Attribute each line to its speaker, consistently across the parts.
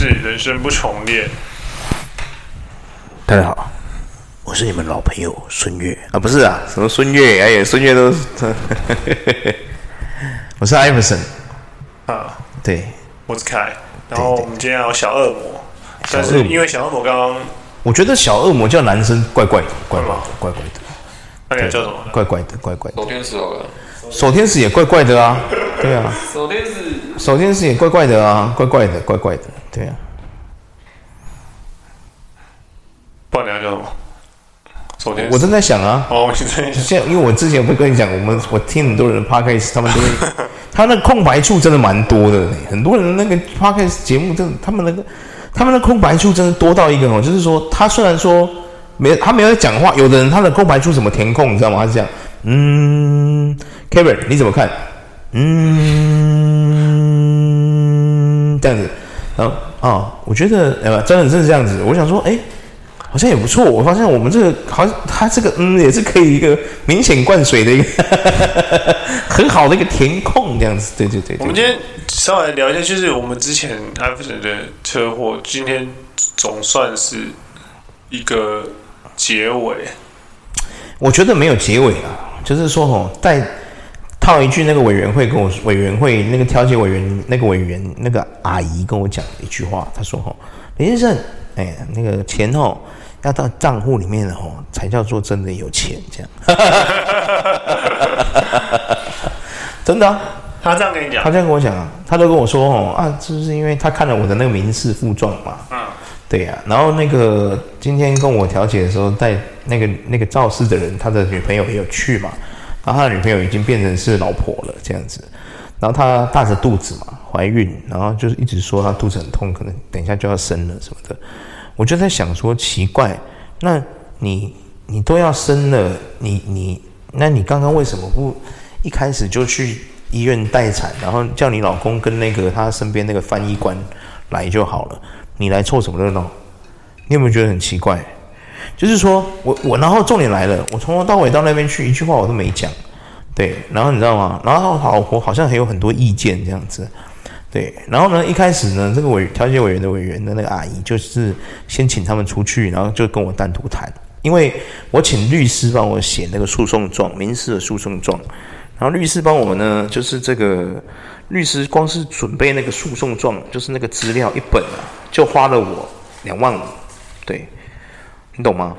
Speaker 1: 是人生不重练。
Speaker 2: 大家好，我是你们老朋友孙悦啊，不是啊，什么孙悦？哎呀，孙悦都是，我是艾弗森
Speaker 1: 啊，
Speaker 2: 对，
Speaker 1: 我是凯。然后我们今天要有小恶魔，但是因为小恶魔刚刚，
Speaker 2: 我觉得小恶魔叫男生怪怪的，怪怪的，怪怪的。
Speaker 1: 那你叫什么？
Speaker 2: 怪怪的，怪怪的。
Speaker 3: 守天使好了，
Speaker 2: 守天使也怪怪的啊，对啊，
Speaker 3: 守天使。
Speaker 2: 守天使也怪怪的啊，怪怪的，怪怪的，对啊。
Speaker 1: 不知道你要叫什么？昨天。
Speaker 2: 我正在想啊。
Speaker 1: 哦，我现在
Speaker 2: 现在，因为我之前不跟你讲，我们我听很多人的 podcast，他们都会，他那空白处真的蛮多的。很多人那个 podcast 节目，真的，他们那个，他们的空白处真的多到一个哦，就是说，他虽然说没，他没有在讲话，有的人他的空白处怎么填空，你知道吗？他是这样，嗯，Kevin，你怎么看？嗯，这样子，然后啊，我觉得呃，真的是这样子。我想说，哎，好像也不错。我发现我们这个好像他这个嗯，也是可以一个明显灌水的一个 很好的一个填空这样子。对对对，对。
Speaker 1: 我们今天稍微聊一下，就是我们之前艾弗森的车祸，今天总算是一个结尾。
Speaker 2: 我觉得没有结尾啊，就是说哦，在。套一句那个委员会跟我委员会那个调解委员那个委员那个阿姨跟我讲一句话，她说：“吼，林先生，哎，那个钱哦要到账户里面的吼才叫做真的有钱，这样。”真的、啊，
Speaker 1: 他这样跟你讲，
Speaker 2: 他这样跟我讲啊，他都跟我说：“哦啊，就是因为他看了我的那个民事诉状嘛。”嗯，对呀、啊。然后那个今天跟我调解的时候，带那个那个肇事的人，他的女朋友也有去嘛。然后他的女朋友已经变成是老婆了，这样子。然后他大着肚子嘛，怀孕，然后就是一直说他肚子很痛，可能等一下就要生了什么的。我就在想说，奇怪，那你你都要生了，你你那你刚刚为什么不一开始就去医院待产，然后叫你老公跟那个他身边那个翻译官来就好了？你来凑什么热闹？你有没有觉得很奇怪？就是说我我，然后重点来了，我从头到尾到那边去一句话我都没讲，对，然后你知道吗？然后好，我好像还有很多意见这样子，对，然后呢，一开始呢，这个委调解委员的委员的那个阿姨就是先请他们出去，然后就跟我单独谈，因为我请律师帮我写那个诉讼状，民事的诉讼状，然后律师帮我们呢，就是这个律师光是准备那个诉讼状，就是那个资料一本啊，就花了我两万五，对。你懂吗？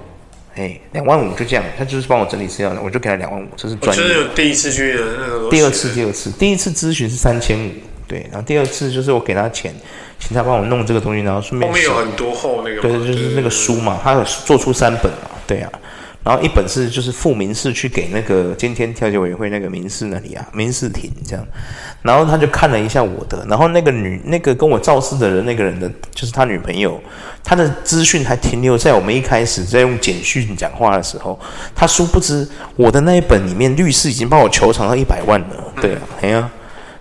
Speaker 2: 哎，两万五就这样，他就是帮我整理资料的，我就给他两万五，这是专业。就是
Speaker 1: 第一次去的那个。
Speaker 2: 第二次，第二次，第一次咨询是三千五，对，然后第二次就是我给他钱，请他帮我弄这个东西，然后顺便。
Speaker 1: 后面有很多厚那个。
Speaker 2: 对，就是那个书嘛，他有做出三本嘛，对啊。然后一本是就是副民事去给那个今天调解委员会那个民事那里啊，民事庭这样，然后他就看了一下我的，然后那个女那个跟我肇事的人那个人的就是他女朋友，他的资讯还停留在我们一开始在用简讯讲话的时候，他殊不知我的那一本里面律师已经帮我求偿到一百万了，对啊，哎呀，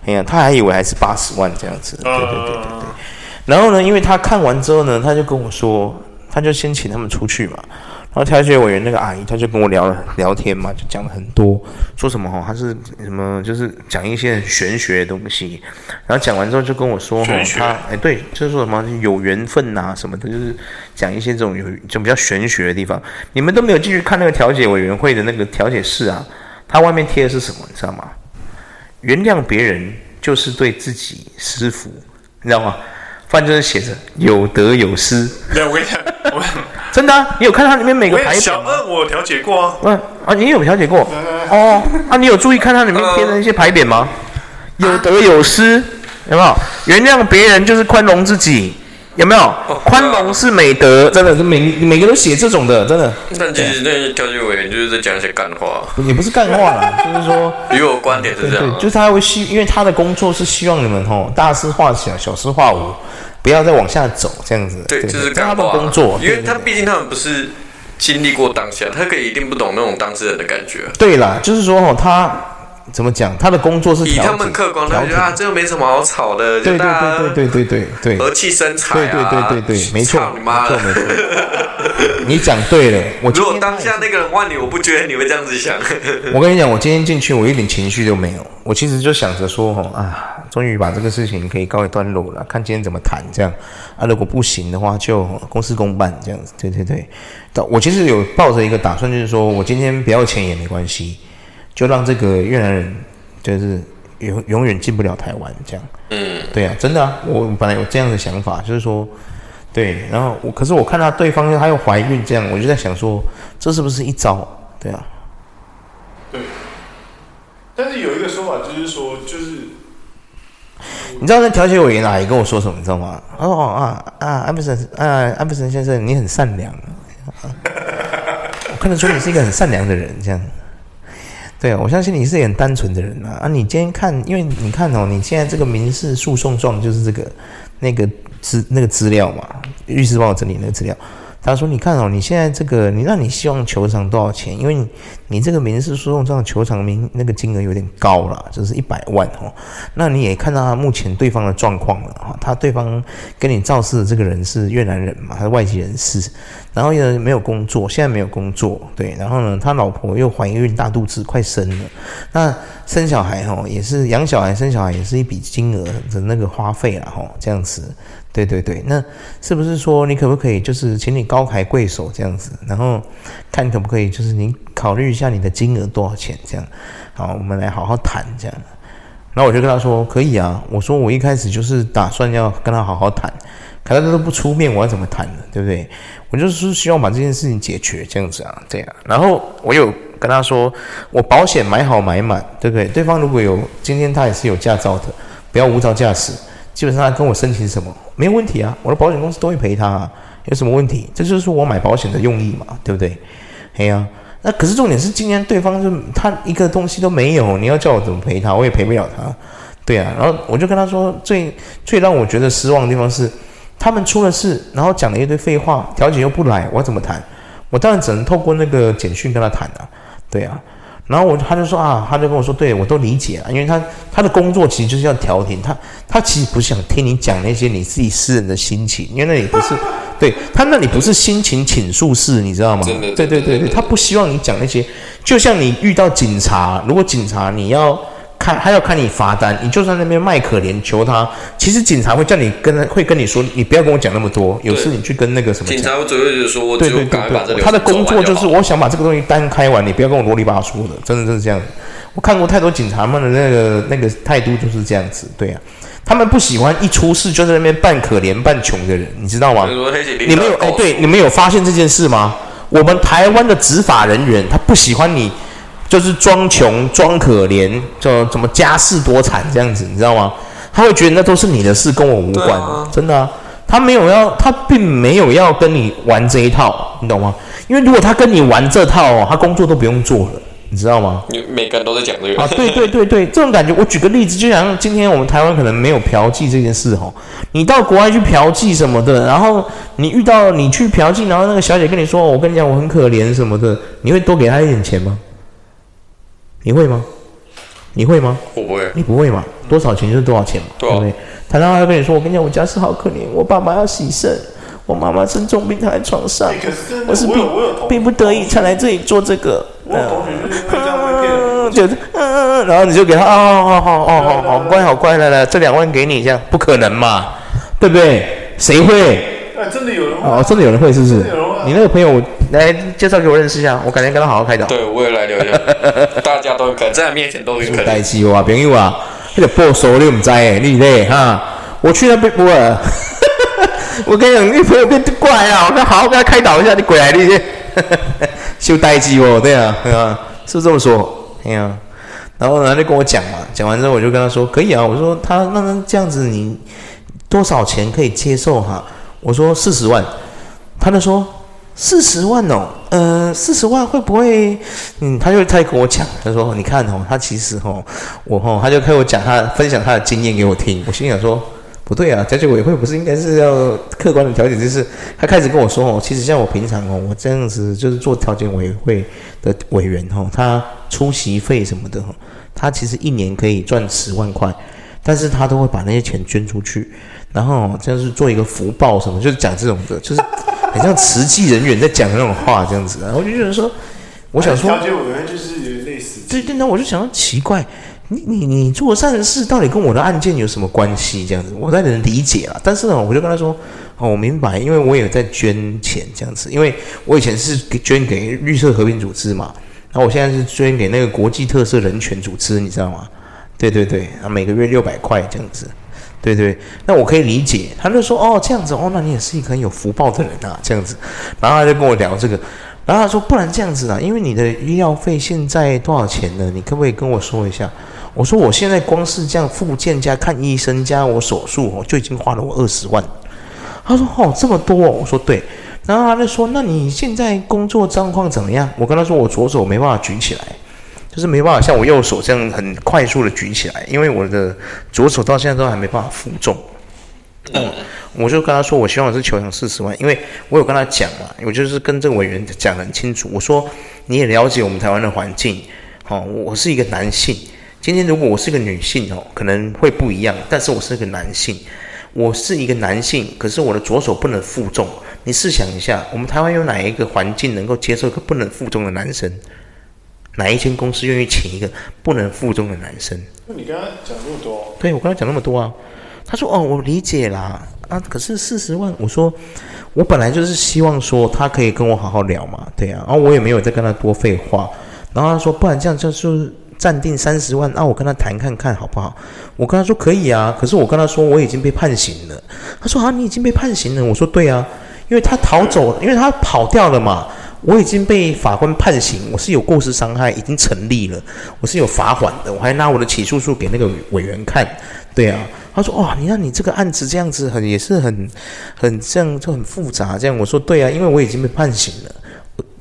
Speaker 2: 哎呀，他还以为还是八十万这样子，对对对对。对，然后呢，因为他看完之后呢，他就跟我说，他就先请他们出去嘛。然后调解委员那个阿姨，她就跟我聊了聊天嘛，就讲了很多，说什么哈，她是什么，就是讲一些玄学的东西。然后讲完之后就跟我说哈，她哎对，就是说什么有缘分呐什么的，就是讲一些这种有就比较玄学的地方。你们都没有继续看那个调解委员会的那个调解室啊？它外面贴的是什么？你知道吗？原谅别人就是对自己师傅，你知道吗？反正就是写着有得有失。
Speaker 1: 对，我跟你讲，我。
Speaker 2: 真的、啊，你有看它里面每个牌小二？
Speaker 1: 我调解过啊。
Speaker 2: 嗯啊，你有调解过？哦啊，你有注意看它里面贴的那些牌匾吗？有得有失，有没有？原谅别人就是宽容自己，有没有？宽容是美德，真的是每每个都写这种的，真的。
Speaker 3: 但其实那些调解委员就是在讲一些干话。
Speaker 2: 也不是干话啦，就是说，
Speaker 3: 与我观点是这样。就是
Speaker 2: 他会希，因为他的工作是希望你们吼大事化小，小事化无。不要再往下走，这样子。
Speaker 3: 对，就是
Speaker 2: 他的工作，
Speaker 3: 因为他毕竟他们不是经历过当下，他可以一定不懂那种当事人的感觉。
Speaker 2: 对啦，就是说哦，他怎么讲？他的工作是
Speaker 3: 以他们客观的觉得啊，这又没什么好吵的，
Speaker 2: 对对对对对对对，
Speaker 3: 和气生财，
Speaker 2: 对对对对对，没错，你妈的，你讲对了。我
Speaker 3: 如果当下那个人问你，我不觉得你会这样子想。
Speaker 2: 我跟你讲，我今天进去，我一点情绪都没有。我其实就想着说，哦啊。终于把这个事情可以告一段落了，看今天怎么谈这样啊。如果不行的话，就公事公办这样子。对对对，我其实有抱着一个打算，就是说我今天不要钱也没关系，就让这个越南人就是永永远进不了台湾这样。嗯，对啊，真的啊，我本来有这样的想法，就是说，对，然后我可是我看到对方他又怀孕这样，我就在想说，这是不是一招？对啊。
Speaker 1: 对。但是有一个说法就是说，就是
Speaker 2: 你知道那调解委员哪里跟我说什么？你知道吗？哦啊啊，安布森啊，安布森先生，你很善良，啊、我看得出你是一个很善良的人，这样。对，我相信你是很单纯的人啊。啊，你今天看，因为你看哦，你现在这个民事诉讼状就是这个那个资那个资料嘛，律师帮我整理那个资料。他说：“你看哦，你现在这个，你那你希望求偿多少钱？因为你你，这个民事诉讼这样求偿名那个金额有点高了，就是一百万哦。那你也看到他目前对方的状况了哈，他对方跟你肇事的这个人是越南人嘛，他是外籍人士，然后又没有工作，现在没有工作，对，然后呢，他老婆又怀孕大肚子，快生了，那生小孩哦，也是养小孩生小孩也是一笔金额的那个花费了哈，这样子。”对对对，那是不是说你可不可以就是请你高抬贵手这样子，然后看可不可以就是你考虑一下你的金额多少钱这样，好，我们来好好谈这样。然后我就跟他说可以啊，我说我一开始就是打算要跟他好好谈，可他都不出面，我要怎么谈呢？对不对？我就是希望把这件事情解决这样子啊，这样。然后我有跟他说，我保险买好买满，对不对？对方如果有今天他也是有驾照的，不要无照驾驶。基本上他跟我申请什么没有问题啊，我的保险公司都会赔他啊，有什么问题？这就是说我买保险的用意嘛，对不对？哎呀，那可是重点是今天对方就他一个东西都没有，你要叫我怎么陪他，我也陪不了他，对啊。然后我就跟他说，最最让我觉得失望的地方是，他们出了事，然后讲了一堆废话，调解又不来，我怎么谈？我当然只能透过那个简讯跟他谈啊，对啊。然后我他就说啊，他就跟我说，对，我都理解啊，因为他他的工作其实就是要调停，他他其实不想听你讲那些你自己私人的心情，因为那里不是，对他那里不是心情倾诉室，你知道吗？对对对对对，他不希望你讲那些，就像你遇到警察，如果警察你要。看，他要看你罚单，你就在那边卖可怜求他。其实警察会叫你跟他，会跟你说，你不要跟我讲那么多。有事你去跟那个什么。警察会主要就是说，对对对对，他的工作就是我想把这个东西单开完，你不要跟我啰里吧嗦的，真的就是这样。我看过太多警察们的那个那个态度就是这样子，对啊，他们不喜欢一出事就在那边扮可怜扮穷的人，你知道吗？你们有哎，对，你们有发现这件事吗？我们台湾的执法人员他不喜欢你。就是装穷、装可怜，就什么家世多惨这样子，你知道吗？他会觉得那都是你的事，跟我无关，啊、真的、啊。他没有要，他并没有要跟你玩这一套，你懂吗？因为如果他跟你玩这套哦，他工作都不用做了，你知道吗？
Speaker 3: 每个人都在讲这个啊，
Speaker 2: 对对对对，这种感觉。我举个例子，就像今天我们台湾可能没有嫖妓这件事哦，你到国外去嫖妓什么的，然后你遇到你去嫖妓，然后那个小姐跟你说：“我跟你讲，我很可怜什么的。”你会多给她一点钱吗？你会吗？你会吗？
Speaker 3: 我不会。
Speaker 2: 你不会吗？多少钱就是多少钱嘛，对不对？他然后还跟你说：“我跟你讲，我家是好可怜，我爸爸要洗肾，我妈妈生重病躺在床上，我是逼逼不得已才来这里做这个。”嗯，就是嗯，然后你就给他哦，好好哦，好好乖好乖，来来，这两万给你，这样不可能嘛，对不对？谁会？
Speaker 1: 哎，真的有人
Speaker 2: 哦，真的有人会是不是？你那个朋友。来介绍给我认识一下，我改天跟他好好开导。
Speaker 3: 对，我也来聊一下，大家都可能在他面前都是可能。
Speaker 2: 代志哇，朋友啊，那个报仇你唔知诶，你咧哈？我去那边不尔，我跟你讲，你朋友变怪啊！我跟好好跟他开导一下，你过来你修代机哦，对啊，对啊，是不是这么说？哎呀，然后呢，他就跟我讲嘛，讲完之后我就跟他说，可以啊，我说他那那这样子，你多少钱可以接受哈？我说四十万，他就说。四十万哦，呃，四十万会不会？嗯，他就他就跟我讲，他说：“你看哦，他其实哦，我哦，他就跟我讲他分享他的经验给我听。我心想说，不对啊，调解委会不是应该是要客观的调解？就是他开始跟我说哦，其实像我平常哦，我这样子就是做调解委员会的委员哦，他出席费什么的，他其实一年可以赚十万块，但是他都会把那些钱捐出去，然后这样是做一个福报什么，就是讲这种的，就是。”很像慈济人员在讲那种话这样子，然后我就觉得说，我想说，
Speaker 1: 调解委员就是类似，
Speaker 2: 对对，那我就想到奇怪，你你你做善事到底跟我的案件有什么关系？这样子，我在能理解了。但是呢，我就跟他说，哦，我明白，因为我也在捐钱这样子，因为我以前是捐给绿色和平组织嘛，然后我现在是捐给那个国际特色人权组织，你知道吗？对对对，啊，每个月六百块这样子，对对，那我可以理解。他就说，哦，这样子，哦，那你也是一个很有福报的人啊，这样子。然后他就跟我聊这个。然后他说：“不然这样子啊，因为你的医药费现在多少钱呢？你可不可以跟我说一下？”我说：“我现在光是这样复健加看医生加我手术我，就已经花了我二十万。”他说：“哦，这么多哦。”我说：“对。”然后他就说：“那你现在工作状况怎么样？”我跟他说：“我左手没办法举起来，就是没办法像我右手这样很快速的举起来，因为我的左手到现在都还没办法负重。”嗯。我就跟他说，我希望我是求偿四十万，因为我有跟他讲嘛，我就是跟这个委员讲得很清楚。我说你也了解我们台湾的环境，哦，我是一个男性，今天如果我是个女性哦，可能会不一样。但是我是个男性，我是一个男性，可是我的左手不能负重。你试想一下，我们台湾有哪一个环境能够接受一个不能负重的男生？哪一间公司愿意请一个不能负重的男生？
Speaker 1: 那你跟他讲那么多？
Speaker 2: 对，我跟他讲那么多啊。他说：“哦，我理解啦。”啊，可是四十万，我说我本来就是希望说他可以跟我好好聊嘛，对呀、啊，然后我也没有再跟他多废话，然后他说不然这样就是暂定三十万，那、啊、我跟他谈看看好不好？我跟他说可以啊，可是我跟他说我已经被判刑了，他说啊你已经被判刑了，我说对啊，因为他逃走，因为他跑掉了嘛，我已经被法官判刑，我是有过失伤害已经成立了，我是有罚款的，我还拿我的起诉书给那个委员看，对啊。他说：“哇，你看你这个案子这样子很也是很很这样就很复杂。这样我说对啊，因为我已经被判刑了。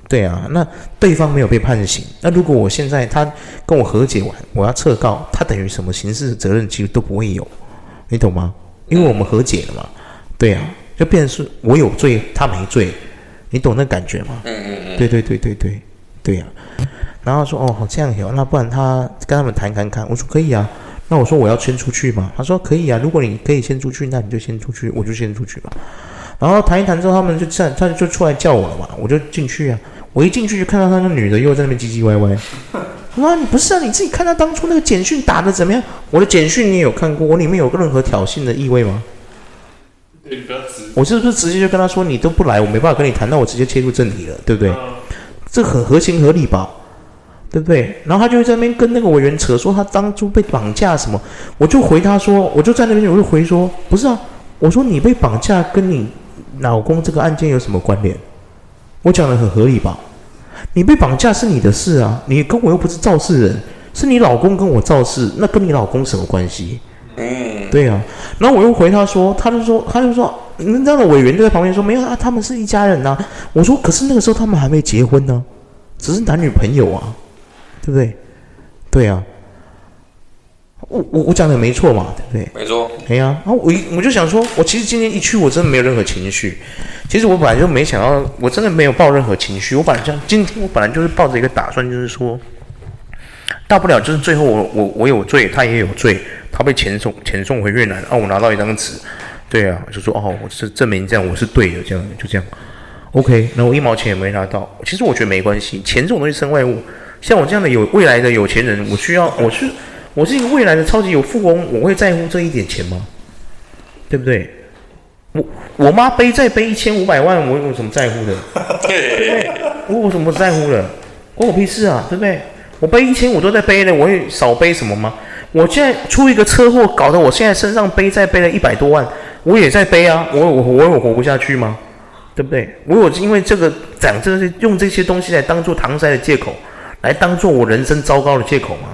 Speaker 2: 对啊，那对方没有被判刑。那如果我现在他跟我和解完，我要撤告，他等于什么刑事责任其实都不会有，你懂吗？因为我们和解了嘛。对啊，就变成是我有罪，他没罪，你懂那感觉吗？嗯嗯嗯。对对对对对对呀。然后说哦，好这样有，那不然他跟他们谈谈看。我说可以啊。”那我说我要先出去嘛？他说可以啊，如果你可以先出去，那你就先出去，我就先出去嘛。然后谈一谈之后，他们就站，他就出来叫我了嘛，我就进去啊。我一进去就看到那个女的又在那边唧唧歪歪。我说你不是啊，你自己看他当初那个简讯打的怎么样？我的简讯你也有看过，我里面有任何挑衅的意味
Speaker 1: 吗？你不要直。
Speaker 2: 我是不是直接就跟他说你都不来，我没办法跟你谈，那我直接切入正题了，对不对？这很合情合理吧？对不对？然后他就在那边跟那个委员扯说他当初被绑架什么，我就回他说，我就在那边我就回说，不是啊，我说你被绑架跟你老公这个案件有什么关联？我讲的很合理吧？你被绑架是你的事啊，你跟我又不是肇事人，是你老公跟我肇事，那跟你老公什么关系？嗯，对啊。然后我又回他说，他就说，他就说，那这样的委员就在旁边说，没有啊，他们是一家人呐、啊。我说，可是那个时候他们还没结婚呢，只是男女朋友啊。对不对？对呀、啊，我我我讲的没错嘛，对不对？
Speaker 3: 没错。
Speaker 2: 哎呀，然后我一我就想说，我其实今天一去，我真的没有任何情绪。其实我本来就没想到，我真的没有抱任何情绪。我本来像今天我本来就是抱着一个打算，就是说，大不了就是最后我我我有罪，他也有罪，他被遣送遣送回越南，啊，我拿到一张纸，对啊，就说哦，我是证明这样我是对的，这样就这样。OK，那我一毛钱也没拿到。其实我觉得没关系，钱这种东西身外物。像我这样的有未来的有钱人，我需要，我是我是一个未来的超级有富翁，我会在乎这一点钱吗？对不对？我我妈背债背一千五百万，我有什么在乎的？对不对？我有什么在乎的？关我屁事啊，对不对？我背一千五都在背了，我会少背什么吗？我现在出一个车祸，搞得我现在身上背债背了一百多万，我也在背啊，我我我有活不下去吗？对不对？我有因为这个讲这些用这些东西来当做搪塞的借口。来当做我人生糟糕的借口吗？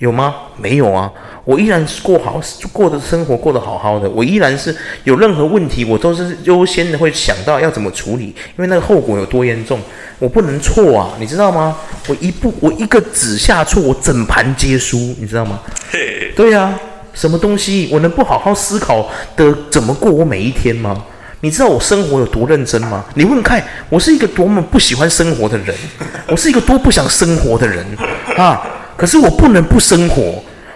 Speaker 2: 有吗？没有啊！我依然是过好过的生活，过得好好的。我依然是有任何问题，我都是优先的会想到要怎么处理，因为那个后果有多严重，我不能错啊！你知道吗？我一步，我一个指下错，我整盘皆输，你知道吗？对呀、啊，什么东西我能不好好思考的怎么过我每一天吗？你知道我生活有多认真吗？你问看，我是一个多么不喜欢生活的人，我是一个多不想生活的人啊！可是我不能不生活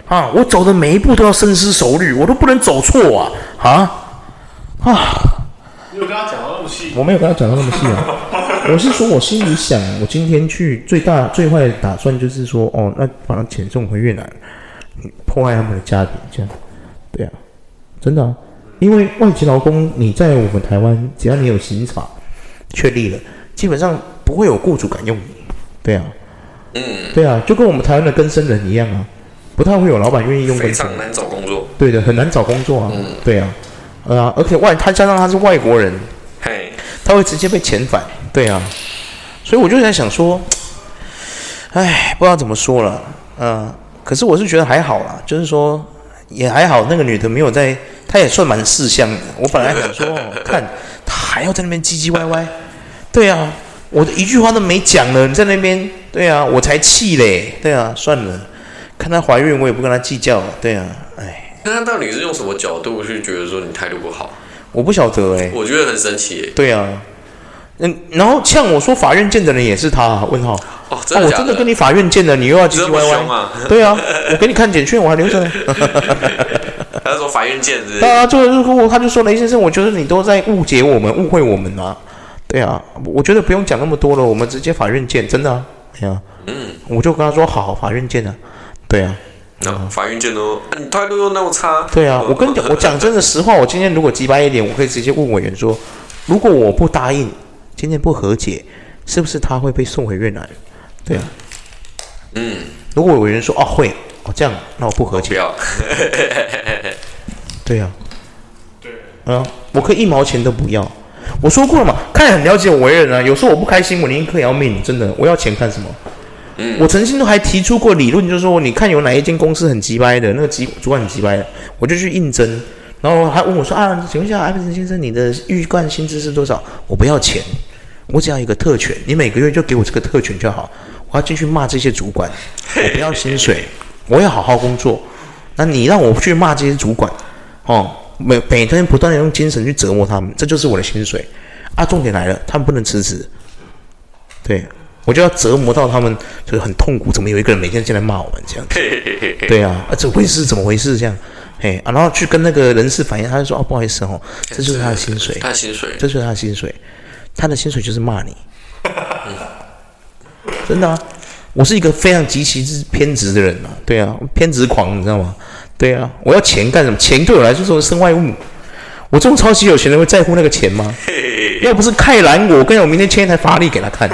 Speaker 2: 啊！我走的每一步都要深思熟虑，我都不能走错啊！啊啊！
Speaker 1: 你有跟他讲到那么细？
Speaker 2: 我没有跟他讲到那么细啊！我是说我心里想，我今天去最大最坏的打算就是说，哦，那把他遣送回越南，破坏他们的家庭，这样，对啊，真的啊，因为外籍劳工你在我们台湾，只要你有刑法确立了，基本上不会有雇主敢用你，对啊，嗯，对啊，就跟我们台湾的更生人一样啊，不太会有老板愿意用更生。人，
Speaker 3: 非常难找工作，
Speaker 2: 对的，很难找工作啊，嗯，对啊，呃，而且外他加上他是外国人，嘿，他会直接被遣返，对啊，所以我就在想说。唉，不知道怎么说了，嗯、呃，可是我是觉得还好啦，就是说也还好，那个女的没有在，她也算蛮识相的。我本来想说，看她还要在那边唧唧歪歪，对啊，我的一句话都没讲了，你在那边，对啊，我才气嘞，对啊，算了，看她怀孕，我也不跟她计较了，对啊，哎。
Speaker 3: 那她到底是用什么角度去觉得说你态度不好？
Speaker 2: 我不晓得哎，
Speaker 3: 我觉得很神奇诶。
Speaker 2: 对啊。嗯，然后像我说法院见的人也是他，问号
Speaker 3: 哦，真的的？
Speaker 2: 哦，我真的跟你法院见的，你又要唧唧歪歪，啊对啊，我给你看简讯，我还留着呢。
Speaker 3: 他说法院见是，是？
Speaker 2: 对啊，就是说，他就说雷先生，我觉得你都在误解我们，误会我们啊。对啊，我觉得不用讲那么多了，我们直接法院见，真的啊。对啊，嗯，我就跟他说好，法院见啊。对啊，
Speaker 3: 那、嗯、法院见哦。你态度又那么差。
Speaker 2: 对啊，我跟你讲，我讲真的实话，我今天如果急白一点，我可以直接问委员说，如果我不答应。今天不和解，是不是他会被送回越南？对啊，嗯，如果委员说哦会哦这样，那我不和解。不要，对啊，对，嗯，我可以一毛钱都不要。我说过了嘛，看很了解我为人啊。有时候我不开心，我宁可要命，真的，我要钱干什么？嗯，我曾经都还提出过理论，就是说，你看有哪一间公司很鸡掰的，那个主主管很鸡掰的，我就去应征。然后还问我说啊，请问一下艾弗森先生，你的预算薪资是多少？我不要钱，我只要一个特权，你每个月就给我这个特权就好。我要进去骂这些主管，我不要薪水，我要好好工作。那你让我去骂这些主管，哦，每每天不断的用精神去折磨他们，这就是我的薪水。啊，重点来了，他们不能辞职，对，我就要折磨到他们，就是很痛苦。怎么有一个人每天进来骂我们这样？对啊，啊，这回事怎么回事？这样。哎啊，然后去跟那个人事反映，他就说：“哦，不好意思哦，这就是他的薪水，
Speaker 3: 他的薪水，
Speaker 2: 这就是他的薪水，他的薪水就是骂你，真的啊！我是一个非常极其之偏执的人啊，对啊，偏执狂，你知道吗？对啊，我要钱干什么？钱对我来说是身外物。我这种超级有钱人会在乎那个钱吗？要不是太难，我跟，我明天签一台法拉利给他看，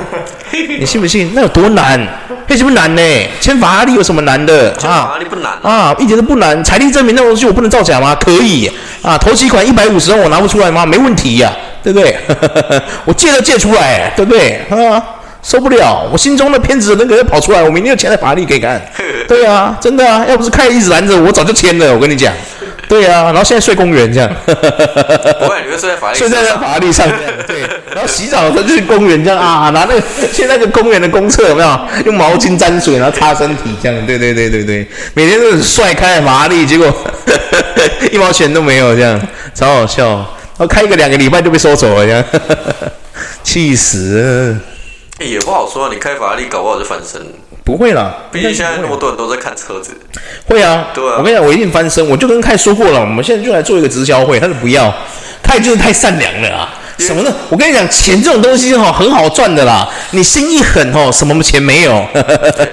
Speaker 2: 你信不信？那有多难？”为什么难呢？签法拉利有什么难的？
Speaker 3: 签法拉利不难啊，
Speaker 2: 啊，一点都不难。财力证明那种东西我不能造假吗？可以啊，头期款一百五十万我拿不出来吗？没问题呀、啊，对不对？我借都借出来，对不对？啊，受不了，我心中的偏执的人格要跑出来，我明天就签在法拉利给你看。对啊，真的啊，要不是凯一直拦着我，我早就签了。我跟你讲。对啊，然后现在睡公园这样，
Speaker 3: 不会，你会睡在法拉利，
Speaker 2: 睡在那法拉利上这样，对。然后洗澡的时候就去公园这样啊，拿那个 现在那个公园的公厕有没有？用毛巾沾水，然后擦身体这样，对对对对对，每天都很帅，开在法拉利，结果一毛钱都没有这样，超好笑。然后开一个两个礼拜就被收走了这样，气死了。
Speaker 3: 也不好说，你开法拉利搞不好就翻身。
Speaker 2: 不会啦，
Speaker 3: 毕竟现在那么多人都在看车子。
Speaker 2: 会啊，对啊，我跟你讲，我一定翻身。我就跟凯说过了，我们现在就来做一个直销会。他说不要，凯就是太善良了啊。什么呢？我跟你讲，钱这种东西哈，很好赚的啦。你心一狠哦，什么钱没有？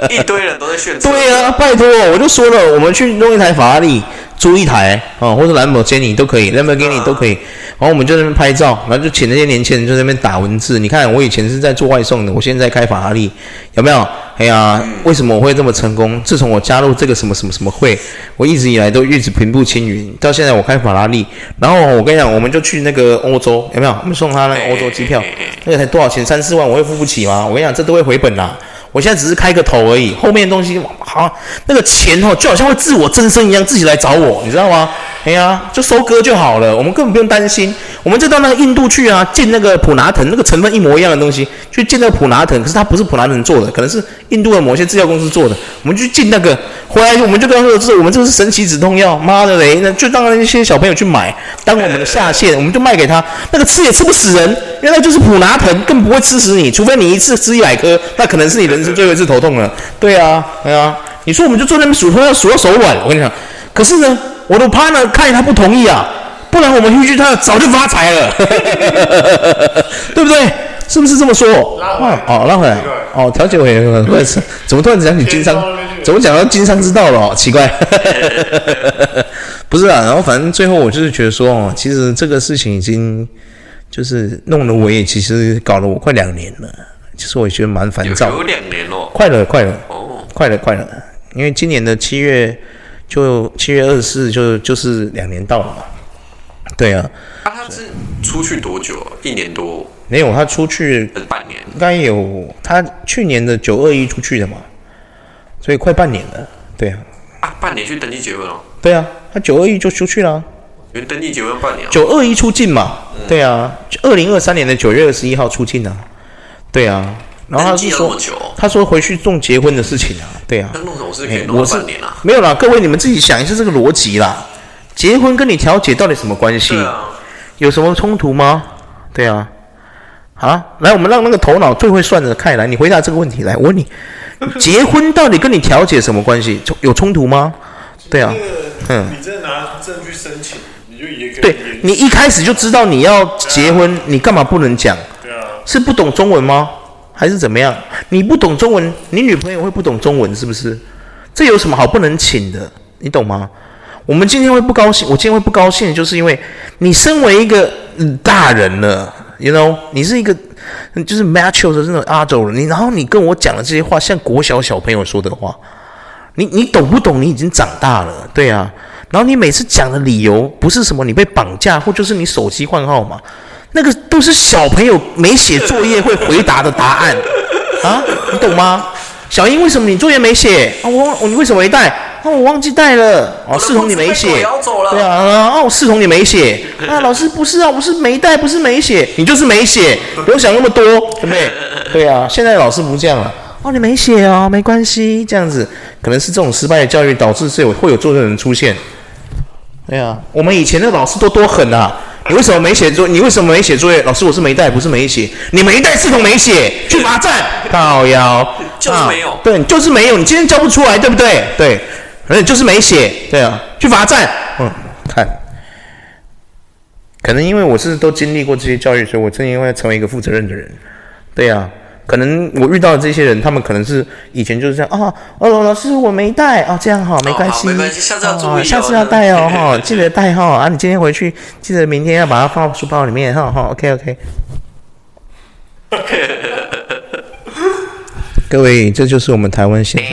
Speaker 3: 一堆人都在炫。
Speaker 2: 对啊，拜托，我就说了，我们去弄一台法拉利，租一台啊，或者兰博基尼都可以，兰博基尼都可以。然后我们就在那边拍照，然后就请那些年轻人就在那边打文字。你看，我以前是在做外送的，我现在开法拉利，有没有？哎呀，为什么我会这么成功？自从我加入这个什么什么什么会，我一直以来都一直平步青云。到现在我开法拉利，然后我跟你讲，我们就去那个欧洲，有没有？我们送他那个欧洲机票，那个才多少钱？三四万，我会付不起吗？我跟你讲，这都会回本啦。我现在只是开个头而已，后面的东西好，那个钱哦，就好像会自我增生一样，自己来找我，你知道吗？哎呀，就收割就好了，我们根本不用担心。我们就到那个印度去啊，进那个普拿疼，那个成分一模一样的东西，去进那个普拿疼，可是它不是普拿疼做的，可能是印度的某些制药公司做的。我们就进那个，回来我们就跟他说，这是我们这是神奇止痛药，妈的嘞，那就让那些小朋友去买，当我们的下线，我们就卖给他。那个吃也吃不死人，原来就是普拿疼，更不会吃死你，除非你一次吃一百颗，那可能是你人生最后一次头痛了。对啊，对啊，你说我们就坐那边数痛要数到手软，我跟你讲，可是呢。我的 partner 看他不同意啊，不然我们回去他早就发财了，对不对？是不是这么说？哦，拉回来。哦，调解委员，会是，怎么突然讲起经商？怎么讲到经商之道了？哦，奇怪。不是啊，然后反正最后我就是觉得说，哦，其实这个事情已经就是弄得我也其实搞了我快两年了。其实我也觉得蛮烦躁。
Speaker 3: 有两年哦。
Speaker 2: 快了，快了。哦。快了，快了。因为今年的七月，就七月二十四，就就是两年到了嘛。对啊。
Speaker 3: 啊，他是出去多久？一年多？
Speaker 2: 没有，他出去
Speaker 3: 半年，
Speaker 2: 应该有。他去年的九二一出去的嘛，所以快半年了。对啊。
Speaker 3: 啊，半年去登记结婚哦。
Speaker 2: 对啊，他九二一就出去了。
Speaker 3: 因为登记结婚半年。
Speaker 2: 九二一出境嘛。嗯、对啊，二零二三年的九月二十一号出境啊。对啊。然后他是说，他说回去弄结婚的事情啊。对啊。那弄什么事可以弄半年啊？没有啦，各位你们自己想一下这个逻辑啦。结婚跟你调解到底什么关系？啊、有什么冲突吗？对啊。啊，来，我们让那个头脑最会算的开来，你回答这个问题来。我问你，结婚到底跟你调解什么关系？有冲突吗？对啊，嗯。你再拿证据申请，你就也可以。对，你一开始就知道你要结婚，你干嘛不能讲？对啊。是不懂中文吗？还是怎么样？你不懂中文，你女朋友会不懂中文是不是？这有什么好不能请的？你懂吗？我们今天会不高兴，我今天会不高兴，就是因为你身为一个大人了。You know，你是一个就是 mature 的这种 adult，你然后你跟我讲的这些话，像国小小朋友说的话，你你懂不懂？你已经长大了，对啊。然后你每次讲的理由不是什么你被绑架，或就是你手机换号码，那个都是小朋友没写作业会回答的答案啊，你懂吗？小英，为什么你作业没写啊？我我你为什么没带？啊，我忘记带了。哦，视同你没写。对啊，哦，视同你没写。啊，老师不是啊，我是没带，不是没写，你就是没写，不用想那么多，对不对？对啊，现在老师不这样了。哦，你没写哦，没关系，这样子可能是这种失败的教育导致是有会有作业的人出现。对啊，我们以前的老师都多狠啊！你为什么没写作？你为什么没写作业？老师，我是没带，不是没写。你没带，是从没写，去罚站。靠腰，
Speaker 3: 就是没有。
Speaker 2: 对，就是没有。你今天交不出来，对不对？对，而且就是没写。对啊，去罚站。嗯，看，可能因为我是都经历过这些教育，所以我正因为成为一个负责任的人。对啊。可能我遇到的这些人，他们可能是以前就是这样啊。哦，老师我没带哦，这样哈，没关系，
Speaker 3: 没关系，下次要注意，
Speaker 2: 下次要带哦哈，记得带哈啊。你今天回去记得明天要把它放到书包里面哈哈。OK OK。各位，这就是我们台湾现在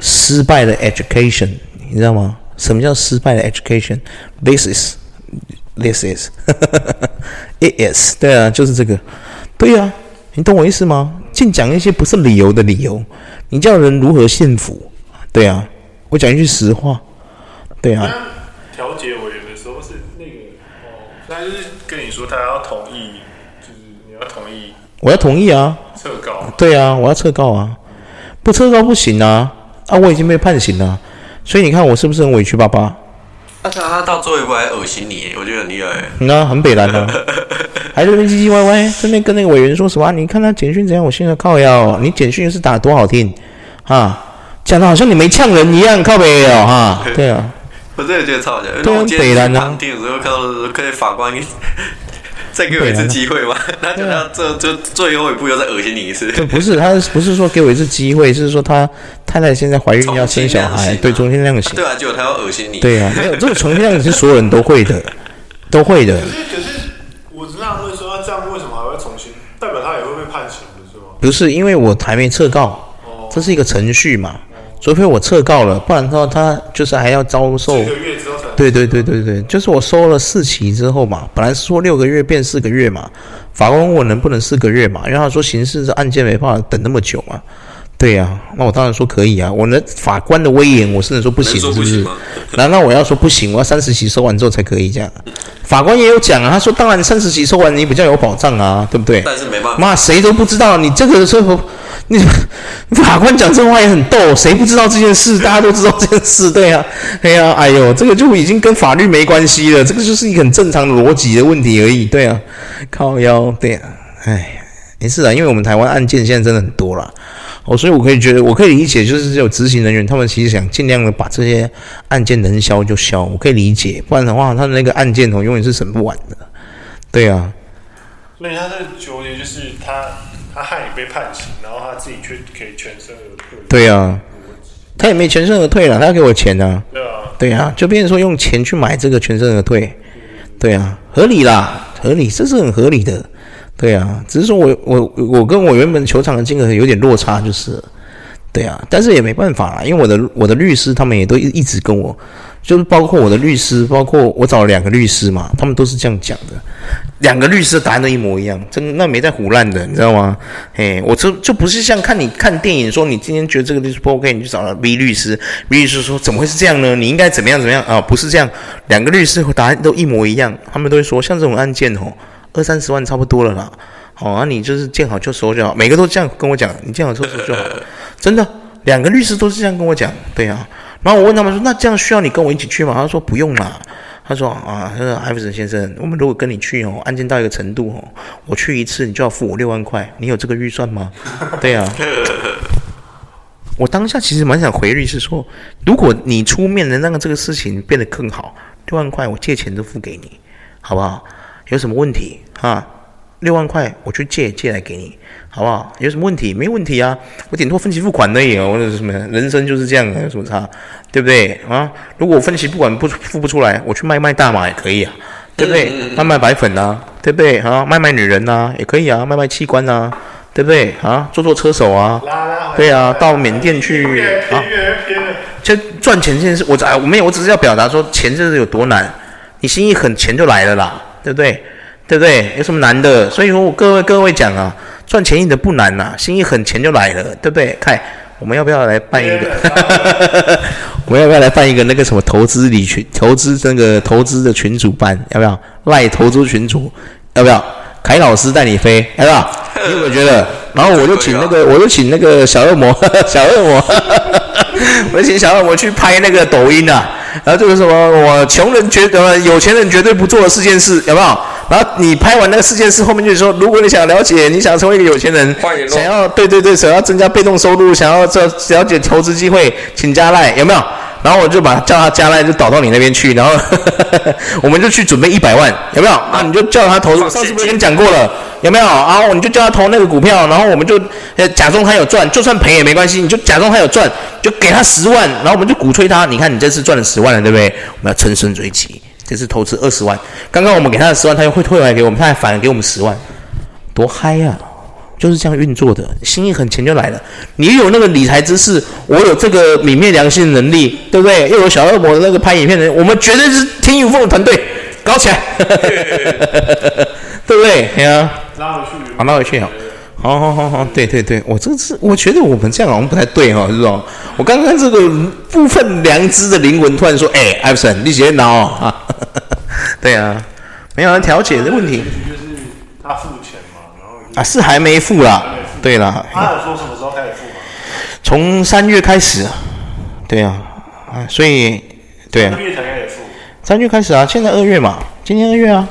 Speaker 2: 失败的 education，你知道吗？什么叫失败的 education？This is，this is，it is。对啊，就是这个。对啊。你懂我意思吗？净讲一些不是理由的理由，你叫人如何信服？对啊，我讲一句实话，对啊。调解委员的时候是那个哦，他就是跟你说他要同意，就是你要同意，我要同意啊。撤告。对啊，我要撤告啊，不撤告不行啊啊！我已经被判刑了，所以你看我是不是很委屈，巴巴？
Speaker 3: 而且他到最后一步还恶心你，我觉得很厉害。
Speaker 2: 你看，很北蓝的，还在那边唧唧歪歪，这边跟那个委员说什么？你看他简讯怎样？我现在靠腰，你简讯是打多好听啊，讲的好像你没呛人一样，靠北哦哈。对啊，
Speaker 3: 我真的觉得超好笑。
Speaker 2: 对，北蓝的。
Speaker 3: 当天的时候看到，可以法官。再给我一次机会吗？他就他这这最后一步又再恶心你一次。
Speaker 2: 不是，他不是说给我一次机会，是说他太太现在怀孕要生小孩，对，重新量刑。
Speaker 3: 对啊，结果他要恶心你。
Speaker 2: 对啊，没有这个重新量刑是所有人都会的，都会的。
Speaker 1: 可是可是，我知道会说他这样为什么还会重新？代表他也会被判刑的是吗？
Speaker 2: 不是，因为我还没撤告，这是一个程序嘛。除非我撤告了，不然的话他就是还要遭受。对对对对对，就是我收了四期之后嘛，本来是说六个月变四个月嘛，法官问我能不能四个月嘛，因为他说刑事的案件没办法等那么久嘛。对呀、啊，那我当然说可以啊，我的法官的威严，我甚至说不行，是不是？难道我要说不行？我要三十期收完之后才可以这样？法官也有讲啊，他说当然三十期收完你比较有保障啊，对不对？
Speaker 3: 但是没办法，
Speaker 2: 妈谁都不知道你这个时候。你法官讲这话也很逗，谁不知道这件事？大家都知道这件事，对啊，对呀，哎呦，这个就已经跟法律没关系了，这个就是一个很正常的逻辑的问题而已，对啊，靠腰，对啊，哎，没事啊，因为我们台湾案件现在真的很多了，哦，所以我可以觉得，我可以理解，就是这种执行人员他们其实想尽量的把这些案件能消就消，我可以理解，不然的话，他的那个案件哦永远是审不完的，对啊。
Speaker 1: 所以他的纠结就是他他害你被判刑，然后他自己却可以全身而退。
Speaker 2: 对啊，他也没全身而退了，他要给我钱啊。
Speaker 1: 对啊，
Speaker 2: 对啊，就变成说用钱去买这个全身而退。对啊，合理啦，合理，这是很合理的。对啊，只是说我我我跟我原本球场的金额有点落差，就是。对啊，但是也没办法啦，因为我的我的律师他们也都一直跟我，就是包括我的律师，包括我找了两个律师嘛，他们都是这样讲的，两个律师的答案都一模一样，真那没在胡乱的，你知道吗？嘿，我这就不是像看你看电影说你今天觉得这个律师不 OK，你就找了 B 律师，B 律师说怎么会是这样呢？你应该怎么样怎么样啊？不是这样，两个律师答案都一模一样，他们都会说像这种案件哦，二三十万差不多了啦。好啊，你就是见好就收就好，每个都这样跟我讲，你见好就收就好，真的，两个律师都是这样跟我讲，对啊。然后我问他们说，那这样需要你跟我一起去吗？他说不用啦。他说啊，他说艾弗森先生，我们如果跟你去哦，案件到一个程度哦，我去一次你就要付我六万块，你有这个预算吗？对啊。我当下其实蛮想回律师说，如果你出面能让这个事情变得更好，六万块我借钱都付给你，好不好？有什么问题啊？六万块，我去借借来给你，好不好？有什么问题？没问题啊，我顶多分期付款而已哦。或者什么，人生就是这样，有什么差？对不对啊？如果我分期付款不付不出来，我去卖卖大麻也可以啊，对不对？卖卖白粉啊，对不对啊？卖卖女人啊，也可以啊，卖卖器官啊，对不对啊？做做车手啊，对啊，到缅甸去啊，就赚钱这件事，我哎，我没有，我只是要表达说，钱这是有多难，你心一狠，钱就来了啦，对不对？对不对？有什么难的？所以说我各位各位讲啊，赚钱一点不难呐、啊，心一狠钱就来了，对不对？看我们要不要来办一个？我们要不要来办一个那个什么投资理群投资那个投资的群主班？要不要赖投资群主？要不要？凯老师带你飞？要不要？你有没有觉得？然后我就请那个，我就请那个小恶魔，小恶魔，我就请小恶魔去拍那个抖音啊。然后这个什么，我穷人绝呃，有钱人绝对不做的四件事，有没有？然后你拍完那个四件事，后面就是说，如果你想了解，你想成为一个有钱人，想要对对对，想要增加被动收入，想要这了解投资机会，请加赖，有没有？然后我就把叫他加赖，就导到你那边去，然后 我们就去准备一百万，有没有？啊，你就叫他投入，上次不是跟你讲过了，有没有？然后你就叫他投那个股票，然后我们就假装他有赚，就算赔也没关系，你就假装他有赚，就给他十万，然后我们就鼓吹他，你看你这次赚了十万了，对不对？我们要乘胜追击，这次投资二十万，刚刚我们给他的十万，他又会退回来给我们，他还反而给我们十万，多嗨呀！就是这样运作的，心一狠，钱就来了。你有那个理财知识，我有这个泯灭良心的能力，对不对？又有小恶魔的那个拍影片的人，我们绝对是天衣无缝的团队，搞起来，对不对？对啊，拉回去，好，拉回去啊！好好好好，对对对，我这是我觉得我们这样好像不太对哈，是吧？我刚刚这个部分良知的灵魂突然说：“哎，艾弗森，你先拿啊！”对啊，没有人调解的问题，
Speaker 1: 就是他付钱嘛，然后。
Speaker 2: 啊，是还没付啦。对啦，
Speaker 1: 他有说什么时候开始付吗？
Speaker 2: 从三月开始。对啊，啊，所以对啊。三月才开始付。三月开始啊，现在二月嘛，今天二月啊。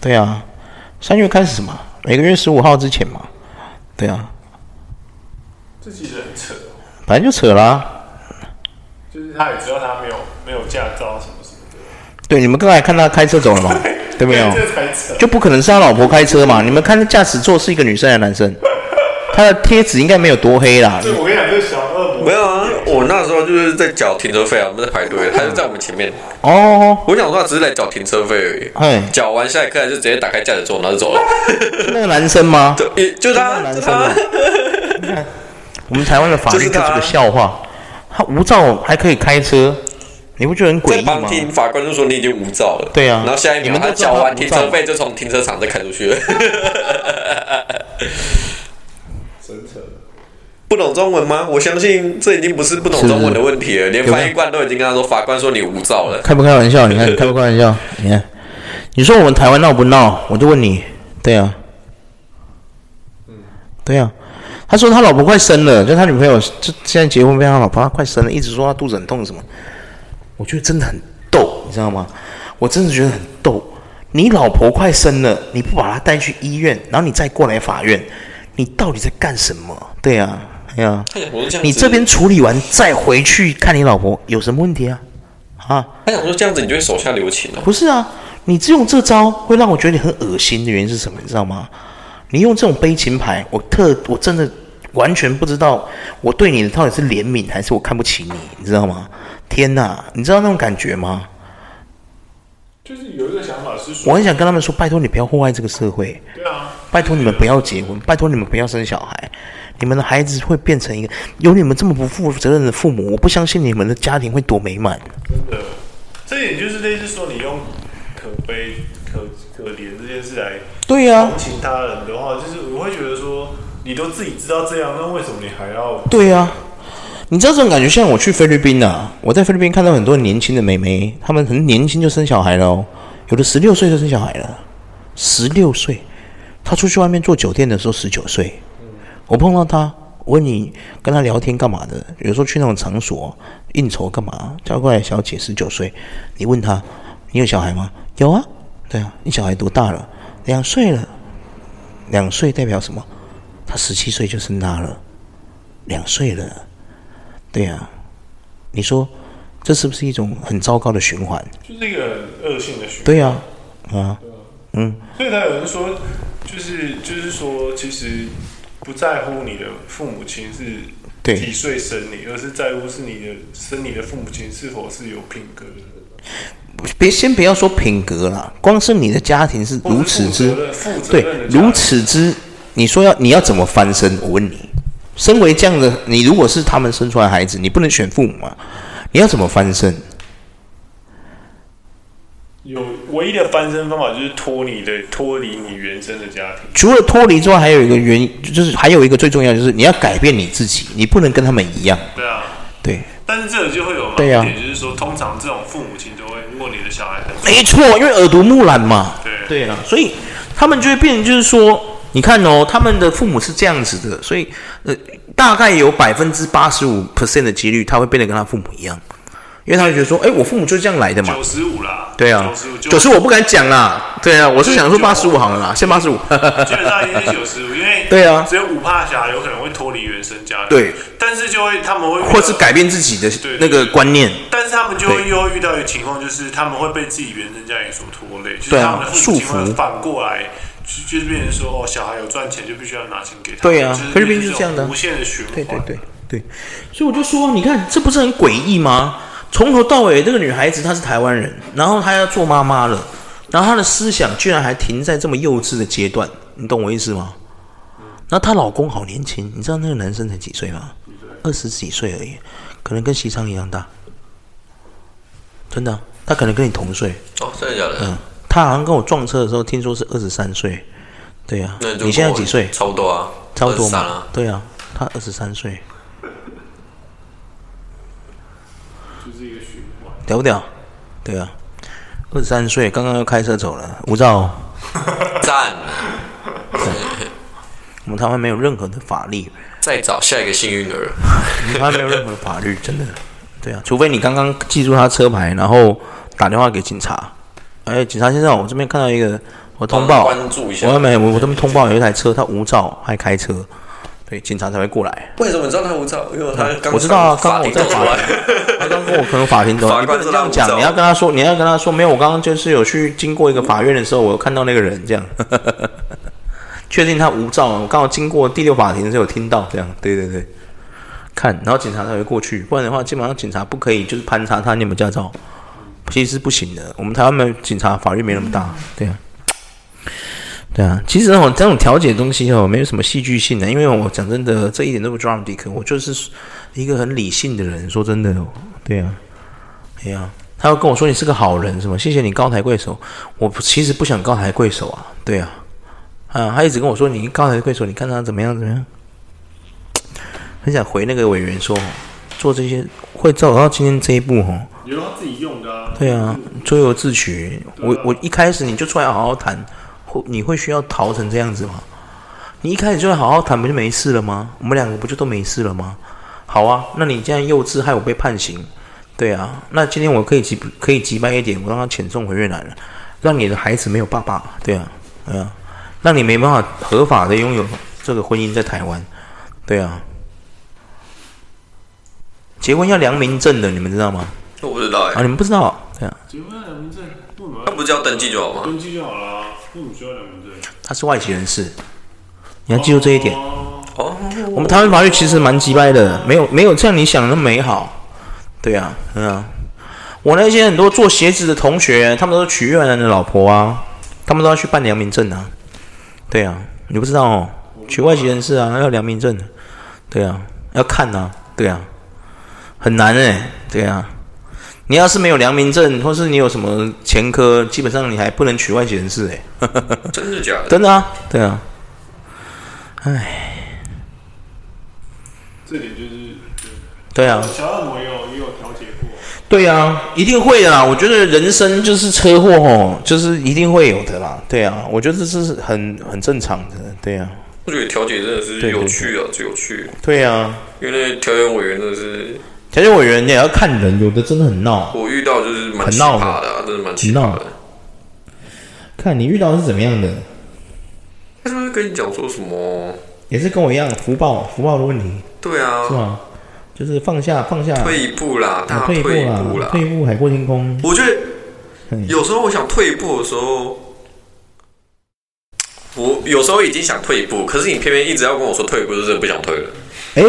Speaker 2: 对啊，三月开始嘛，每个月十五号之前嘛。对啊。
Speaker 1: 这其实很扯。
Speaker 2: 反正就扯啦。
Speaker 1: 就是他也知道他没有没有驾照什么什么的。
Speaker 2: 对，你们刚才看他开车走了吗？对没有，就不可能是他老婆开车嘛？你们看，驾驶座是一个女生还是男生？他的贴纸应该没有多黑啦。
Speaker 1: 我跟你讲，这小恶魔。
Speaker 3: 没有啊，我那时候就是在缴停车费啊，我们在排队，他就在我们前面。
Speaker 2: 哦。
Speaker 3: 我想说，他只是来缴停车费而已。哎。缴完下一刻就直接打开驾驶座，然后就走了。
Speaker 2: 那个男生吗？
Speaker 3: 对，就他。男生。
Speaker 2: 你看，我们台湾的法律就是个笑话，他无照还可以开车。你不觉得很诡异吗？
Speaker 3: 听法官就说你已经无照了。
Speaker 2: 对啊，
Speaker 3: 然后下一秒他缴完停车费就从停车场再开出去了。不懂中文吗？我相信这已经不是不懂中文的问题了，连翻译官都已经跟他说，法官说你无照了。
Speaker 2: 开不开玩笑？你看开不开玩笑？你看，你说我们台湾闹不闹？我就问你，对啊，嗯，对啊。他说他老婆快生了，就他女朋友就现在结婚，被他老婆他快生了，一直说他肚子很痛什么。我觉得真的很逗，你知道吗？我真的觉得很逗。你老婆快生了，你不把她带去医院，然后你再过来法院，你到底在干什么？对呀，对呀。你这边处理完再回去看你老婆有什么问题啊？啊？
Speaker 3: 他想说这样子你就会手下留情了。
Speaker 2: 不是啊，你只用这招会让我觉得你很恶心的原因是什么？你知道吗？你用这种悲情牌，我特我真的完全不知道我对你的到底是怜悯还是我看不起你，你知道吗？天哪，你知道那种感觉吗？
Speaker 1: 就是有一个想法是说，
Speaker 2: 我很想跟他们说，拜托你不要祸害这个社会。
Speaker 1: 对啊，
Speaker 2: 拜托你们不要结婚，拜托你们不要生小孩，你们的孩子会变成一个有你们这么不负责任的父母，我不相信你们的家庭会多美满。
Speaker 1: 真的，这也就是类似说你用可悲、可可怜这件事来
Speaker 2: 对呀
Speaker 1: 同情他人的话，就是我会觉得说，你都自己知道这样，那为什么你还要？
Speaker 2: 对呀。你知道这种感觉，像我去菲律宾啊，我在菲律宾看到很多年轻的美眉，她们很年轻就生小孩了哦，有的十六岁就生小孩了，十六岁，她出去外面做酒店的时候十九岁，我碰到他，我问你跟他聊天干嘛的？有时候去那种场所应酬干嘛？叫过来小姐十九岁，你问他，你有小孩吗？有啊，对啊，你小孩多大了？两岁了，两岁代表什么？他十七岁就生他了，两岁了。对呀、啊，你说这是不是一种很糟糕的循环？
Speaker 1: 就是一个很恶性的循环。
Speaker 2: 对呀、啊，啊，
Speaker 1: 啊
Speaker 2: 嗯。
Speaker 1: 所以他有人说，就是就是说，其实不在乎你的父母亲是几岁生你，而是在乎是你的生你的父母亲是否是有品格的。
Speaker 2: 别先不要说品格啦，光是你的家庭是如此之对，如此之，你说要你要怎么翻身？我问你。身为这样的你，如果是他们生出来的孩子，你不能选父母啊！你要怎么翻身？
Speaker 1: 有唯一的翻身方法就是脱离的脱离你原生的家庭。
Speaker 2: 除了脱离之外，还有一个原因，就是还有一个最重要，就是你要改变你自己，你不能跟他们一样。
Speaker 1: 对啊，
Speaker 2: 对。
Speaker 1: 但是这个就会有盲点，
Speaker 2: 对啊，
Speaker 1: 就是说，通常这种父母亲都会，如果你的小孩很
Speaker 2: 没错，因为耳濡目染嘛。
Speaker 1: 对
Speaker 2: 对啊，所以他们就会变成，就是说。你看哦，他们的父母是这样子的，所以呃，大概有百分之八十五 percent 的几率他会变得跟他父母一样，因为他会觉得说，哎，我父母就是这样来的嘛。
Speaker 1: 九十五啦。
Speaker 2: 对啊。九十五我不敢讲啦。对啊，我是想说八十五好了啦，先八十五。
Speaker 1: 基本上已经是九十五，因为对啊，只有五怕小孩有可能会脱离原生家庭。
Speaker 2: 对。
Speaker 1: 但是就会他们会
Speaker 2: 或是改变自己的那个观念。
Speaker 1: 但是他们就会又会遇到一个情况，就是他们会被自己原生家庭所拖累，就是他们的父母亲会反过来。就是变成说哦，小孩有赚钱就必须要拿钱给他。对啊，菲律宾是这样的，无限的循环。对对对对，
Speaker 2: 所以我就说，你看这不是很诡异吗？从头到尾，这个女孩子她是台湾人，然后她要做妈妈了，然后她的思想居然还停在这么幼稚的阶段，你懂我意思吗？那她老公好年轻，你知道那个男生才几岁吗？二十几岁而已，可能跟西昌一样大。真的，他可能跟你同岁。
Speaker 3: 哦，真的假的？
Speaker 2: 嗯。他好像跟我撞车的时候，听说是二十三岁，对呀、啊。你现在几岁？
Speaker 3: 差不多啊，
Speaker 2: 差不多嘛。
Speaker 3: 啊
Speaker 2: 对啊，他二十三岁，
Speaker 1: 就是一个循环，
Speaker 2: 屌不屌？对啊，二十三岁，刚刚又开车走了，无照。
Speaker 3: 赞。
Speaker 2: 我们台湾没有任何的法律，
Speaker 3: 再找下一个幸运儿。
Speaker 2: 台湾没有任何的法律，真的。对啊，除非你刚刚记住他车牌，然后打电话给警察。哎，警察先生，我这边看到一个，我通报，
Speaker 3: 关注一下。
Speaker 2: 我没，我我这边通报有一台车，他无照还开车，对，警察才会过来。
Speaker 3: 为什么你知道他无照？因为他刚
Speaker 2: 我知道啊，刚刚我在法庭，他刚跟我可能法庭走，你不能这样讲，你要跟他说，你要跟他说，没有，我刚刚就是有去经过一个法院的时候，我有看到那个人这样，确定他无照，我刚好经过第六法庭的时候有听到这样，对对对，看，然后警察才会过去，不然的话，基本上警察不可以就是盘查他你有没有驾照。其实是不行的，我们台湾没警察法律没那么大，对啊，对啊。其实哦这种调解的东西哦，没有什么戏剧性的，因为我讲真的，这一点都不 dramatic，我就是一个很理性的人。说真的，对啊，哎呀，他要跟我说你是个好人，什么谢谢你高抬贵手，我其实不想高抬贵手啊，对啊，啊，他一直跟我说你高抬贵手，你看他怎么样怎么样，很想回那个委员说，做这些会走到今天这一步哦。
Speaker 1: 有他自己用的啊。
Speaker 2: 对啊，咎由自取。我我一开始你就出来好好谈，会你会需要逃成这样子吗？你一开始就来好好谈，不就没事了吗？我们两个不就都没事了吗？好啊，那你这样幼稚，害我被判刑。对啊，那今天我可以急可以急掰一点，我让他遣送回越南了，让你的孩子没有爸爸。对啊，对啊，让你没办法合法的拥有这个婚姻在台湾。对啊，结婚要良民证的，你们知道吗？
Speaker 3: 我不知道哎、欸，
Speaker 2: 啊，你们不知道？对啊，
Speaker 1: 结婚要良民证不能
Speaker 3: 那不是要登记就好吗？
Speaker 1: 登记就好了，为什么需要良民证？
Speaker 2: 他是外籍人士，你要记住这一点。
Speaker 3: 哦，
Speaker 2: 我们台湾法律其实蛮鸡掰的，没有没有像你想的那么美好。对啊，嗯啊，我那些很多做鞋子的同学，他们都娶越南人的老婆啊，他们都要去办良民证啊。对啊，你不知道哦，娶外籍人士啊要良民证，对啊，要看啊，对啊，很难哎，对啊。你要是没有良民证，或是你有什么前科，基本上你还不能娶外籍人士哎。
Speaker 3: 真的假的？
Speaker 2: 真的啊，对啊。哎，
Speaker 1: 这点就是
Speaker 2: 对啊。
Speaker 1: 小恶魔也有也有调解过。
Speaker 2: 对啊，一定会的啦。我觉得人生就是车祸哦，就是一定会有的啦。对啊，我觉得这是很很正常的。对啊。
Speaker 3: 我觉得调解真的是有趣啊，最有趣。
Speaker 2: 对啊，
Speaker 3: 因为调解委员真的是。
Speaker 2: 调解委员你也要看人，有的真的很闹。
Speaker 3: 我遇到就是蛮奇葩的、啊，真的蛮奇葩的。
Speaker 2: 看你遇到的是怎么样的？
Speaker 3: 他是不是跟你讲说什么？
Speaker 2: 也是跟我一样，福报福报的问题。
Speaker 3: 对啊，
Speaker 2: 是吗？就是放下放下，
Speaker 3: 退一步啦，大退一步啦，
Speaker 2: 退一步海阔天空。
Speaker 3: 我觉得有时候我想退一步的时候，我有时候已经想退一步，可是你偏偏一直要跟我说退一步，就是不想退了。哎。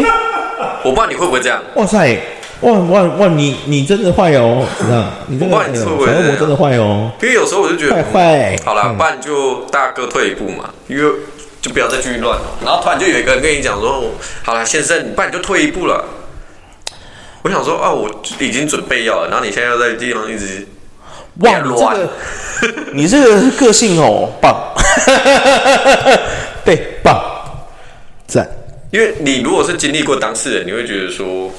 Speaker 3: 我不知道你会不会这样？
Speaker 2: 哇塞，哇哇哇！你你真的坏哦，知道？你真的坏哦，小恶魔真的坏哦。
Speaker 3: 因为有时候我就觉得
Speaker 2: 坏坏。
Speaker 3: 好了，不然就大哥退一步嘛，因为就不要再继续乱了。然后突然就有一个人跟你讲说：“好了，先生，不然你就退一步了。”我想说啊，我已经准备要了，然后你现在要在地方一直
Speaker 2: 哇乱，你这个个性哦，棒，对，棒，赞。
Speaker 3: 因为你如果是经历过当事人，你会觉得说，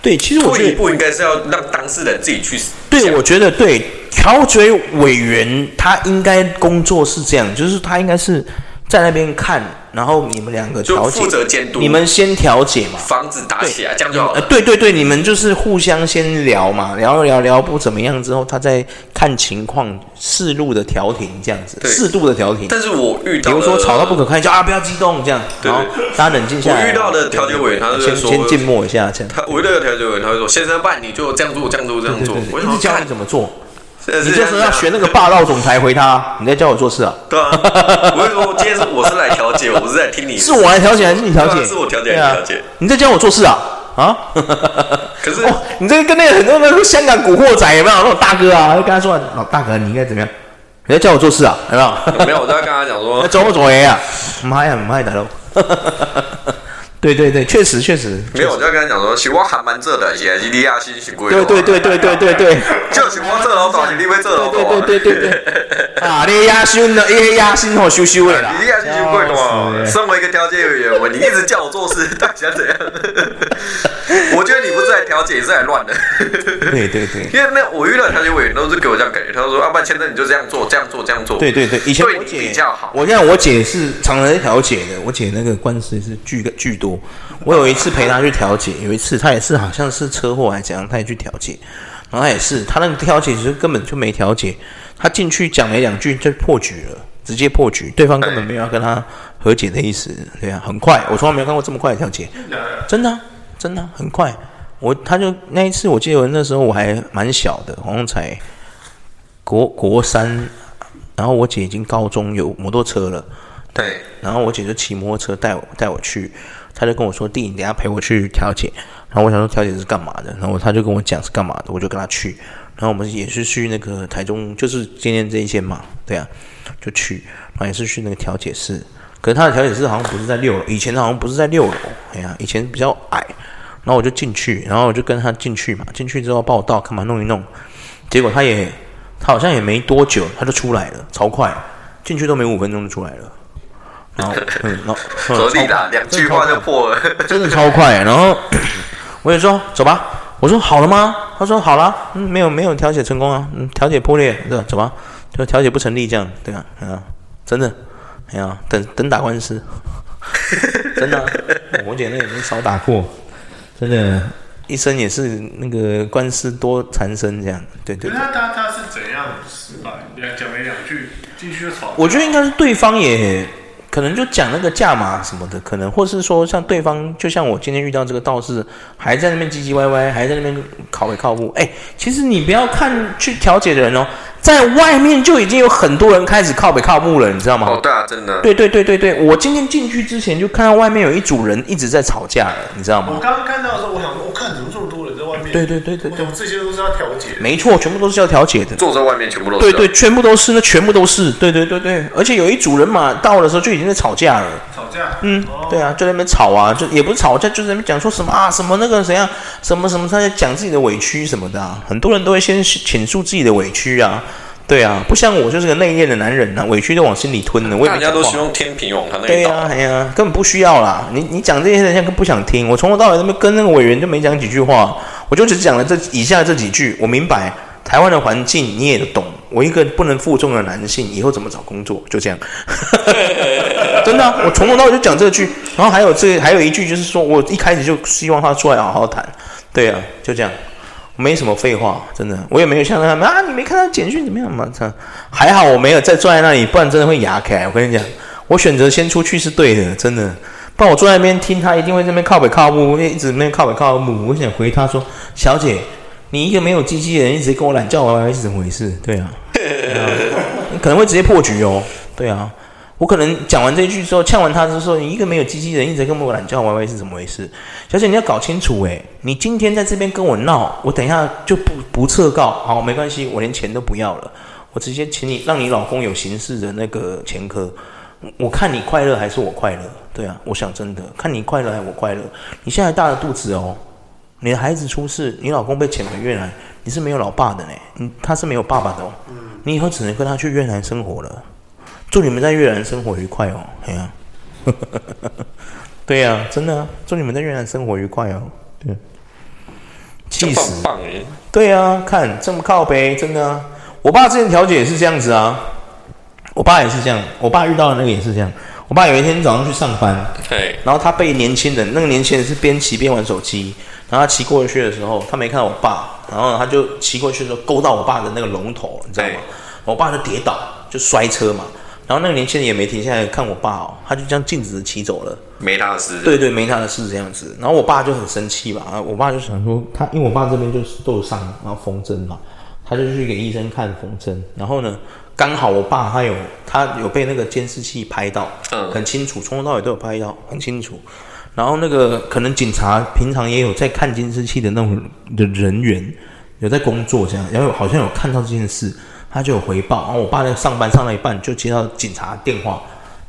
Speaker 2: 对，其实我觉得
Speaker 3: 退一步应该是要让当事人自己去。
Speaker 2: 对，我觉得对，调解委员他应该工作是这样，就是他应该是在那边看。然后你们两个调解，
Speaker 3: 负责监督。
Speaker 2: 你们先调解嘛，
Speaker 3: 防止打起来，这样就好了。
Speaker 2: 对对对，你们就是互相先聊嘛，聊聊聊不怎么样之后，他再看情况适度的调停，这样子，适度的调停。
Speaker 3: 但是我遇到，
Speaker 2: 比如说吵到不可开交啊，不要激动，这样，然后大家冷静下来。
Speaker 3: 我遇到的调解委员，他是
Speaker 2: 先先静默一下，这样。
Speaker 3: 他我遇到的调解委员，他会说：“先生办，你就这样做，这样做，这样做。”我
Speaker 2: 一直教你怎么做。你就是要学那个霸道总裁回他，你在教我做事啊？
Speaker 3: 对啊，我会说，今天是我是来调解，我不是来听你。
Speaker 2: 是我来调解还是你调解？
Speaker 3: 是我调解还是你调解？
Speaker 2: 你在教我做事啊？啊？
Speaker 3: 可是
Speaker 2: 你这个跟那个很多那个香港古惑仔有没有那种大哥啊？就跟他说，老大哥你应该怎么样？你在教我做事啊？有没有？
Speaker 3: 没有，我在跟他讲说，
Speaker 2: 走不走呀？妈呀，妈呀，大佬！对对对，确实确实，
Speaker 3: 没有，我就要跟他讲说，喜欢还蛮这的，也是利亚新是贵。
Speaker 2: 对对对对对对对，
Speaker 3: 就喜欢这老早，你会这老早。
Speaker 2: 对对对对对。啊，利亚新的，利亚新好羞羞的啦。
Speaker 3: 利亚新就贵的嘛，身为一个调解委员，我你一直叫我做事，到底想怎样？我觉得你不是来调解，是来乱的。
Speaker 2: 对对对。
Speaker 3: 因为那我遇到调解委员都是给我这样感觉，他说：“要不然，现在你就这样做，这样做，这样做。”
Speaker 2: 对对对，以前我姐比较好。我现在我姐是常常在调解的，我姐那个官司是巨巨多。我有一次陪她去调解，有一次她也是好像是车祸还是怎样，她也去调解，然后她也是她那个调解其实根本就没调解，她进去讲没两句就破局了，直接破局，对方根本没有要跟他和解的意思，对啊，很快，我从来没有看过这么快的调解，真的真的很快，我他就那一次我记得我那时候我还蛮小的，好像才国国三，然后我姐已经高中有摩托车了，
Speaker 3: 对，
Speaker 2: 然后我姐就骑摩托车带我带我去。他就跟我说：“弟，你等下陪我去调解。”然后我想说调解是干嘛的，然后他就跟我讲是干嘛的，我就跟他去。然后我们也是去那个台中，就是今天这一间嘛，对啊，就去。然后也是去那个调解室，可是他的调解室好像不是在六楼，以前好像不是在六楼，哎呀，以前比较矮。然后我就进去，然后我就跟他进去嘛，进去之后报到，干嘛弄一弄。结果他也，他好像也没多久，他就出来了，超快，进去都没五分钟就出来了。然后，嗯，然后
Speaker 3: 合理的两句话就破了，
Speaker 2: 真的超快。然后 我也说走吧，我说好了吗？他说好了，嗯，没有没有调解成功啊，嗯，调解破裂，对吧？走吧，就调解不成立这样，对啊，啊，真的，哎呀，等等打官司，真的，我姐那也没少打过，真的，一生也是那个官司多缠身这样，对对。
Speaker 1: 那他他是怎样失败？两讲没两句，继续吵。
Speaker 2: 我觉得应该是对方也。可能就讲那个价码什么的，可能或是说像对方，就像我今天遇到这个道士，还在那边唧唧歪歪，还在那边靠北靠步。哎，其实你不要看去调解的人哦，在外面就已经有很多人开始靠北靠木了，你知道吗？
Speaker 3: 哦，对啊，真的。
Speaker 2: 对对对对对，我今天进去之前就看到外面有一组人一直在吵架了，你知道吗？
Speaker 1: 我刚刚看到的时候，我想说，我看怎么这么多人在外面？
Speaker 2: 对对对对
Speaker 1: 对，这些都是要调解。
Speaker 2: 没错，全部都是要调解的。
Speaker 3: 坐在外面全部都是。
Speaker 2: 对对，全部都是，那全部都是。对对对对，而且有一组人嘛，到的时候就已经在吵架了。
Speaker 1: 吵架？
Speaker 2: 嗯，对啊，就在那边吵啊，就也不是吵架，就在那边讲说什么啊，什么那个谁啊，什么什么，他在讲自己的委屈什么的啊，很多人都会先倾诉自己的委屈啊。对啊，不像我就是个内敛的男人呐、啊，委屈都往心里吞的。我也
Speaker 3: 大家都希望天平往他那边倒。
Speaker 2: 对呀、啊，哎呀，根本不需要啦。你你讲这些人家更不想听。我从头到尾都没跟那个委员就没讲几句话，我就只讲了这以下这几句。我明白台湾的环境你也懂。我一个不能负重的男性以后怎么找工作？就这样，真的、啊，我从头到尾就讲这句。然后还有这还有一句就是说我一开始就希望他出来好好谈。对啊，就这样。没什么废话，真的，我也没有像他们啊，你没看到简讯怎么样吗？这还好我没有再坐在那里，不然真的会哑开。我跟你讲，我选择先出去是对的，真的。不然我坐在那边听他，一定会在那边靠北靠木，一直那边靠北靠木。我想回他说，小姐，你一个没有鸡鸡的人，一直跟我懒叫歪歪是怎么回事？对啊，对啊，你可能会直接破局哦。对啊。我可能讲完这句之后，呛完他之后：“你一个没有鸡鸡人，一直跟我懒叫歪歪是怎么回事？”小姐，你要搞清楚诶，你今天在这边跟我闹，我等一下就不不撤告，好，没关系，我连钱都不要了，我直接请你让你老公有刑事的那个前科。我看你快乐还是我快乐？对啊，我想真的看你快乐还是我快乐？你现在大着肚子哦，你的孩子出事，你老公被遣回越南，你是没有老爸的呢，你他是没有爸爸的哦，你以后只能跟他去越南生活了。祝你们在越南生活愉快哦！哎呀，对呀、啊，真的、啊，祝你们在越南生活愉快哦！对，气死！对、啊，看这么靠背，真的、啊。我爸之前调解也是这样子啊，我爸也是这样。我爸遇到的那个也是这样。我爸有一天早上去上班，对，然后他被年轻人，那个年轻人是边骑边玩手机，然后他骑过去的时候，他没看到我爸，然后他就骑过去的时候勾到我爸的那个龙头，你知道吗？我爸就跌倒，就摔车嘛。然后那个年轻人也没停下来看我爸哦，他就这样径直的骑走了，
Speaker 3: 没他的事。
Speaker 2: 对对，没他的事这样子。然后我爸就很生气吧，我爸就想说他，因为我爸这边就是都有伤，然后缝针嘛，他就去给医生看缝针。然后呢，刚好我爸他有他有被那个监视器拍到，嗯，很清楚，从头到尾都有拍到，很清楚。然后那个可能警察平常也有在看监视器的那种的人员有在工作这样，然后好像有看到这件事。他就有回报，然后我爸在上班上到一半就接到警察电话，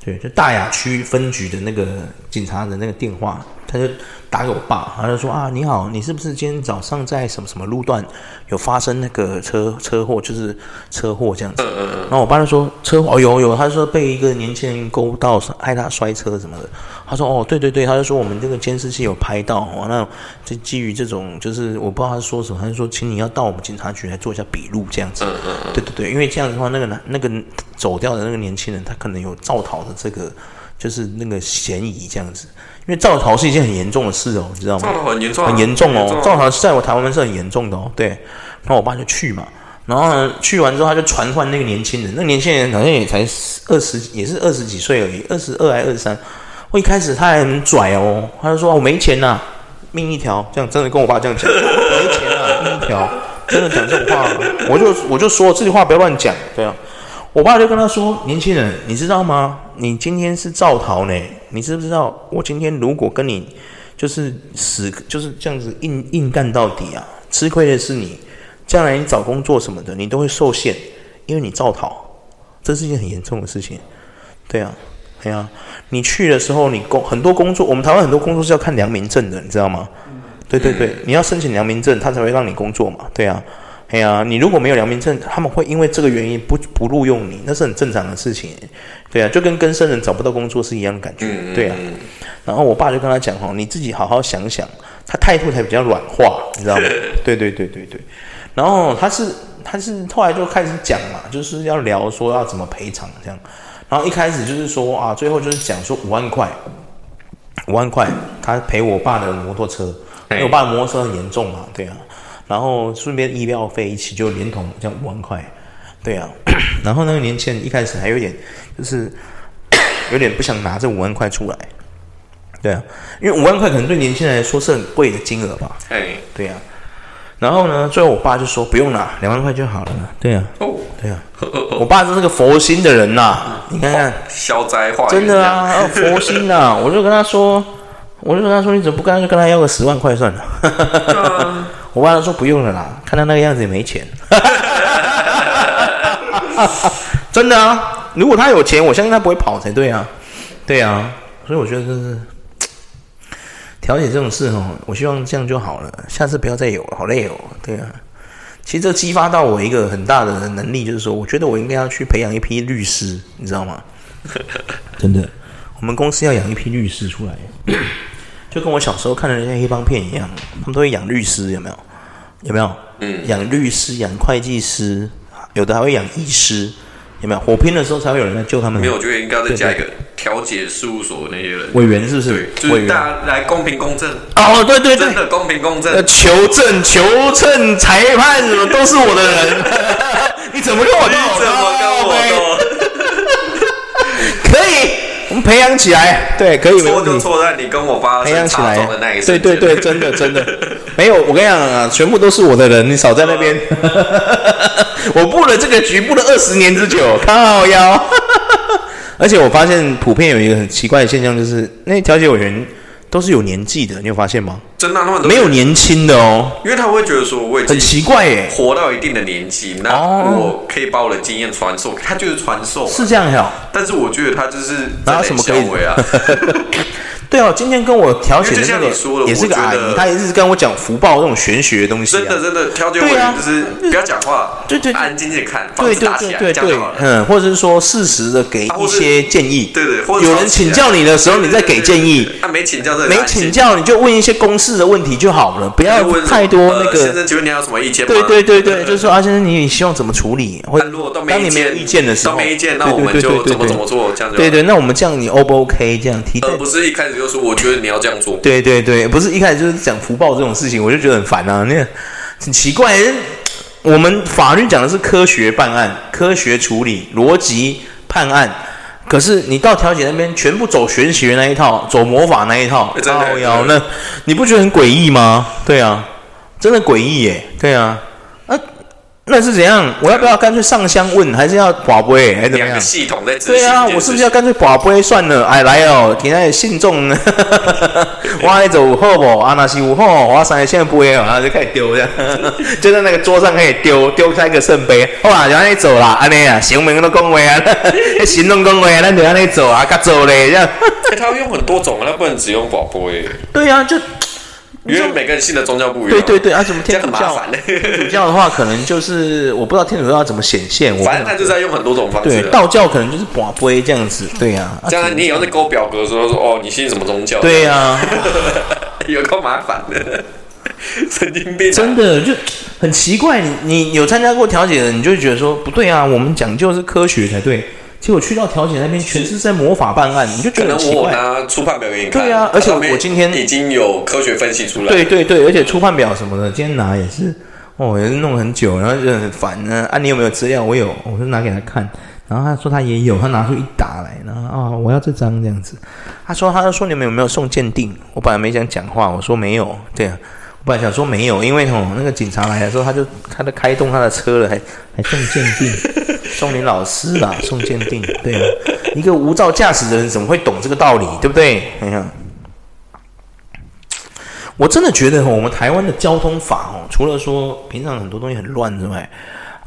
Speaker 2: 对，就大雅区分局的那个警察的那个电话，他就打给我爸，他就说啊，你好，你是不是今天早上在什么什么路段有发生那个车车祸，就是车祸这样子？然后我爸就说车祸哦有有，他说被一个年轻人勾到，害他摔车什么的。他说哦对对对，他就说我们这个监视器有拍到哦，那就基于这种就是我不知道他说什么，他就说请你要到我们警察局来做一下笔录这样子。对对对，因为这样的话，那个男那个走掉的那个年轻人，他可能有造逃的这个就是那个嫌疑这样子。因为造逃是一件很严重的事哦，你知道吗？造逃很严重，很严重哦。造逃在我台湾是很严重的哦。对，然后我爸就去嘛，然后呢去完之后他就传唤那个年轻人，那年轻人好像也才二十，也是二十几岁而已，二十二还二十三。我一开始他还很拽哦，他就说我没钱呐、啊，命一条，这样真的跟我爸这样讲，没钱啊，命一条，真的讲这种话，我就我就说这句话不要乱讲，对啊，我爸就跟他说，年轻人，你知道吗？你今天是造逃呢，你知不知道？我今天如果跟你就是死就是这样子硬硬干到底啊，吃亏的是你，将来你找工作什么的，你都会受限，因为你造逃，这是一件很严重的事情，对啊。哎呀，你去的时候，你工很多工作，我们台湾很多工作是要看良民证的，你知道吗？对对对，你要申请良民证，他才会让你工作嘛。对啊，哎呀，你如果没有良民证，他们会因为这个原因不不录用你，那是很正常的事情。对啊，就跟跟生人找不到工作是一样的感觉。对啊，然后我爸就跟他讲哈，你自己好好想想，他态度才比较软化，你知道吗？对对对对对。然后他是他是后来就开始讲嘛，就是要聊说要怎么赔偿这样。然后一开始就是说啊，最后就是讲说五万块，五万块，他赔我爸的摩托车，因为我爸的摩托车很严重嘛，对啊，然后顺便医疗费一起就连同这样五万块，对啊，然后那个年轻人一开始还有点就是 有点不想拿这五万块出来，对啊，因为五万块可能对年轻人来说是很贵的金额吧，哎，对啊，然后呢，最后我爸就说不用了，两万块就好了，对啊，哦。对啊，我爸是个佛心的人呐、啊，你看看。
Speaker 3: 消灾化
Speaker 2: 真的啊，佛心呐、啊，我就跟他说，我就跟他说，你怎么不干脆跟他要个十万块算了？啊、我爸说不用了啦，看他那个样子也没钱。真的啊，如果他有钱，我相信他不会跑才对啊，对啊，所以我觉得这是调解这种事哦，我希望这样就好了，下次不要再有了，好累哦，对啊。其实这激发到我一个很大的能力，就是说，我觉得我应该要去培养一批律师，你知道吗？真的，我们公司要养一批律师出来，就跟我小时候看的那些黑帮片一样，他们都会养律师，有没有？有没有？嗯，养律师，养会计师，有的还会养医师。有没有火拼的时候才会有人来救他们？
Speaker 3: 没有，我觉得应该再加一个调解事务所那些人
Speaker 2: 委员，是不是？
Speaker 3: 对，就是大家来公平公正。
Speaker 2: 哦，对对对，
Speaker 3: 真的公平公正。
Speaker 2: 求证、求证、裁判什么都是我的人。你怎么跟我斗？
Speaker 3: 你怎么跟我
Speaker 2: 斗？培养起来。对，可以。
Speaker 3: 错就错在你跟我发生擦撞的那一。
Speaker 2: 对对对，真的真的没有。我跟你讲啊，全部都是我的人，你少在那边。我布了这个局，布了二十年之久，靠腰。而且我发现普遍有一个很奇怪的现象，就是那调解委员都是有年纪的，你有发现吗？
Speaker 3: 真的，
Speaker 2: 没有年轻的哦。
Speaker 3: 因为他会觉得说，我已经
Speaker 2: 很奇怪耶，
Speaker 3: 活到一定的年纪，那我可以把我的经验传授，他就是传授，
Speaker 2: 是这样呀。
Speaker 3: 但是我觉得他就是
Speaker 2: 拿什么可以
Speaker 3: 啊？
Speaker 2: 对哦，今天跟我调解的那个也是个阿姨，她也是跟我讲福报这种玄学的东西。
Speaker 3: 真的真的，调解委员就是不要讲话，对对，安静点看，
Speaker 2: 对对对对对，嗯，或者是说适时的给一些建议。
Speaker 3: 对对，
Speaker 2: 有人请教你的时候，你再给建议。
Speaker 3: 他没请教，
Speaker 2: 没请教你就问一些公式的问题就好了，不要问太多那个。
Speaker 3: 先生，请问你有什么意见？
Speaker 2: 对对对对，就是说啊，先生，你希望怎么处理？或者当你没有意见的时候，
Speaker 3: 都没意见，那我们就怎么怎么做，这样子
Speaker 2: 对对。那我们这样你 O 不 OK？这样提，
Speaker 3: 而不是一开始就说我觉得你要。这样做，
Speaker 2: 对对对，不是一开始就是讲福报这种事情，我就觉得很烦啊。那个很奇怪，我们法律讲的是科学办案、科学处理、逻辑判案，可是你到调解那边，全部走玄学那一套，走魔法那一套，靠腰，那你不觉得很诡异吗？对啊，真的诡异耶，对啊。那是怎样？我要不要干脆上香问，还是要跋杯，还是怎么样？两个
Speaker 3: 系统在。
Speaker 2: 对啊，我是不是要干脆跋杯算了？哎，来哦，现在信众，我来走好不？啊，那是有好，我三个圣杯哦，然后就开始丢这样，就在那个桌上开始丢，丢开一个圣杯。好啊，就安尼走啦，安尼啊，行名都讲话啊，行动讲话，咱就安尼走啊，甲走嘞这样。
Speaker 3: 他用很多种那，不能只用宝杯。
Speaker 2: 对啊，就。
Speaker 3: 因为每个人信的宗教不一样，
Speaker 2: 对对对，啊，什么天主教？
Speaker 3: 天
Speaker 2: 主教的话，可能就是我不知道天主教要怎么显现。
Speaker 3: 反正他就在用很多种方式。
Speaker 2: 对，道教可能就是跋杯这样子，对呀。
Speaker 3: 将来你以后在勾表格的时候说哦，你信什么宗教？
Speaker 2: 对呀，
Speaker 3: 有够麻烦的，神经病。
Speaker 2: 真的就很奇怪，你你有参加过调解的，你就会觉得说不对啊，我们讲究是科学才对。结果去到调解那边，全是在魔法办案，你就觉得奇怪。
Speaker 3: 可能我拿初判表给你看。
Speaker 2: 对啊，而且我今天
Speaker 3: 已经有科学分析出来。
Speaker 2: 对对对，而且初判表什么的，今天拿也是，哦，也是弄很久，然后就很烦呢。啊，你有没有资料？我有，我就拿给他看。然后他说他也有，他拿出一沓来，然后啊、哦，我要这张这样子。他说，他就说你们有没有送鉴定？我本来没想讲话，我说没有。对啊，我本来想说没有，因为吼那个警察来的时候，他就他就开动他的车了，还还送鉴定。送你老师啦，送鉴定，对啊，一个无照驾驶的人怎么会懂这个道理，对不对？你看，我真的觉得我们台湾的交通法哦，除了说平常很多东西很乱之外，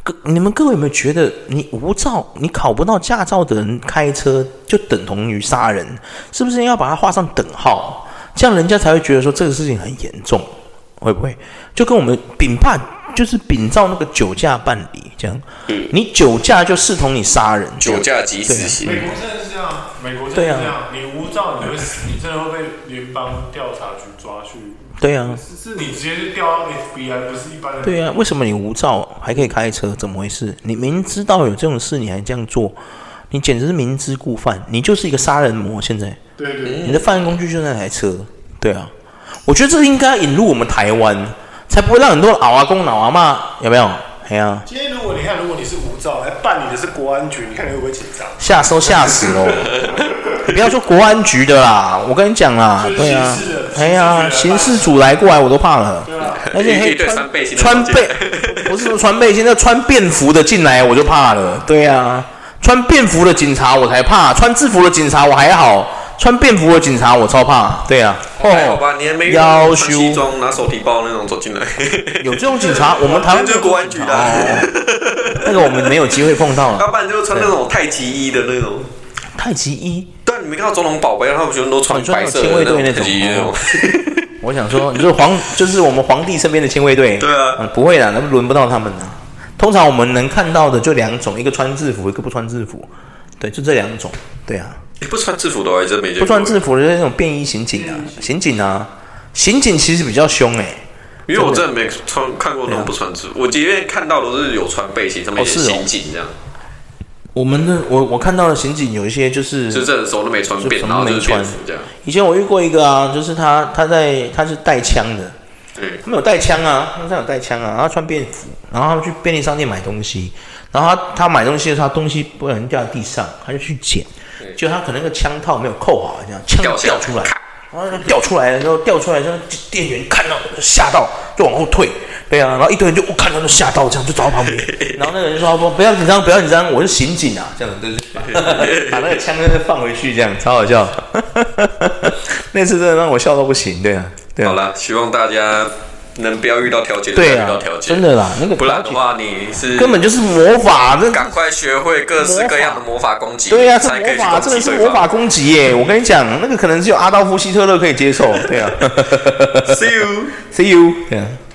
Speaker 2: 各你们各位有没有觉得，你无照，你考不到驾照的人开车就等同于杀人，是不是要把它画上等号？这样人家才会觉得说这个事情很严重，会不会？就跟我们禀判。就是秉照那个酒驾办理，这样，嗯、你酒驾就视同你杀人，
Speaker 3: 酒驾即死刑。
Speaker 1: 美国真的是这样，美国真的是这样，啊、你无照你会死，你真的会被联邦调查局抓去。
Speaker 2: 对啊，
Speaker 1: 是是你直接就调到 FBI，不是一般的。
Speaker 2: 对啊，为什么你无照还可以开车？怎么回事？你明知道有这种事，你还这样做，你简直是明知故犯，你就是一个杀人魔。现在，
Speaker 1: 对对，对，
Speaker 2: 你的犯案工具就那台车。对啊，我觉得这应该引入我们台湾。才不会让很多老阿公老阿妈有没有？哎呀、啊，
Speaker 1: 今天如果你看，如果你是无照来办理的是国安局，你看你会不会紧张？
Speaker 2: 吓都吓死喽！你 不要说国安局的啦，我跟你讲啦，对啊，哎呀，刑事组来过来我都怕了。对啊，而且黑
Speaker 3: 穿背心，
Speaker 2: 穿背不是说穿背心，那穿便服的进来我就怕了。对啊，穿便服的警察我才怕，穿制服的警察我还好。穿便服的警察，我超怕。对啊，
Speaker 3: 还好吧，你还没西装拿手提包那种走进来。
Speaker 2: 有这种警察，我们台湾
Speaker 3: 就是国安局的。
Speaker 2: 那个我们没有机会碰到了。
Speaker 3: 要不然就是穿那种太极衣的那种。
Speaker 2: 太极衣？
Speaker 3: 对，你没看到总统宝贝，他们全部都穿白色的
Speaker 2: 亲卫队那种。我想说，你说皇就是我们皇帝身边的亲卫队。
Speaker 3: 对啊，
Speaker 2: 不会啦，那轮不到他们呢。通常我们能看到的就两种，一个穿制服，一个不穿制服。对，就这两种。对啊。
Speaker 3: 不穿制服的还真没见过。
Speaker 2: 不穿制服的那种便衣刑警啊，刑警啊，刑警其实比较凶哎。
Speaker 3: 因为我真的没穿看过那种不穿制服，我今天看到都是有穿背心，上面写刑警这样。
Speaker 2: 我们的我我看到的刑警有一些就是
Speaker 3: 就这手都没穿便，
Speaker 2: 什么都没穿
Speaker 3: 这样。
Speaker 2: 以前我遇过一个啊，就是他他在他是带枪的，
Speaker 3: 对，
Speaker 2: 他们有带枪啊，他们有带枪啊，然后穿便服，然后他去便利商店买东西，然后他他买东西的时候，他东西不小心掉在地上，他就去捡。就他可能那个枪套没有扣好，这样枪掉出来，然后掉出来的时候掉出来，之后店员看到吓到就往后退，对啊，然后一堆人就我看到就吓到，这样就走到旁边，然后那个人就说不不要紧张，不要紧张，我是刑警啊，这样子就是把那个枪再放回去，这样超好笑，那次真的让我笑到不行，对啊，对啊，
Speaker 3: 好了，希望大家。能不要遇到调解，
Speaker 2: 对啊，
Speaker 3: 遇到调解，
Speaker 2: 真的啦，那个
Speaker 3: 不然的话你是
Speaker 2: 根本就是魔法，
Speaker 3: 那赶快学会各式各样的魔法攻击，
Speaker 2: 对呀，这魔法，真的是魔法攻击耶！我跟你讲，那个可能只有阿道夫希特勒可以接受，对啊，See
Speaker 3: you，See
Speaker 2: you，对啊。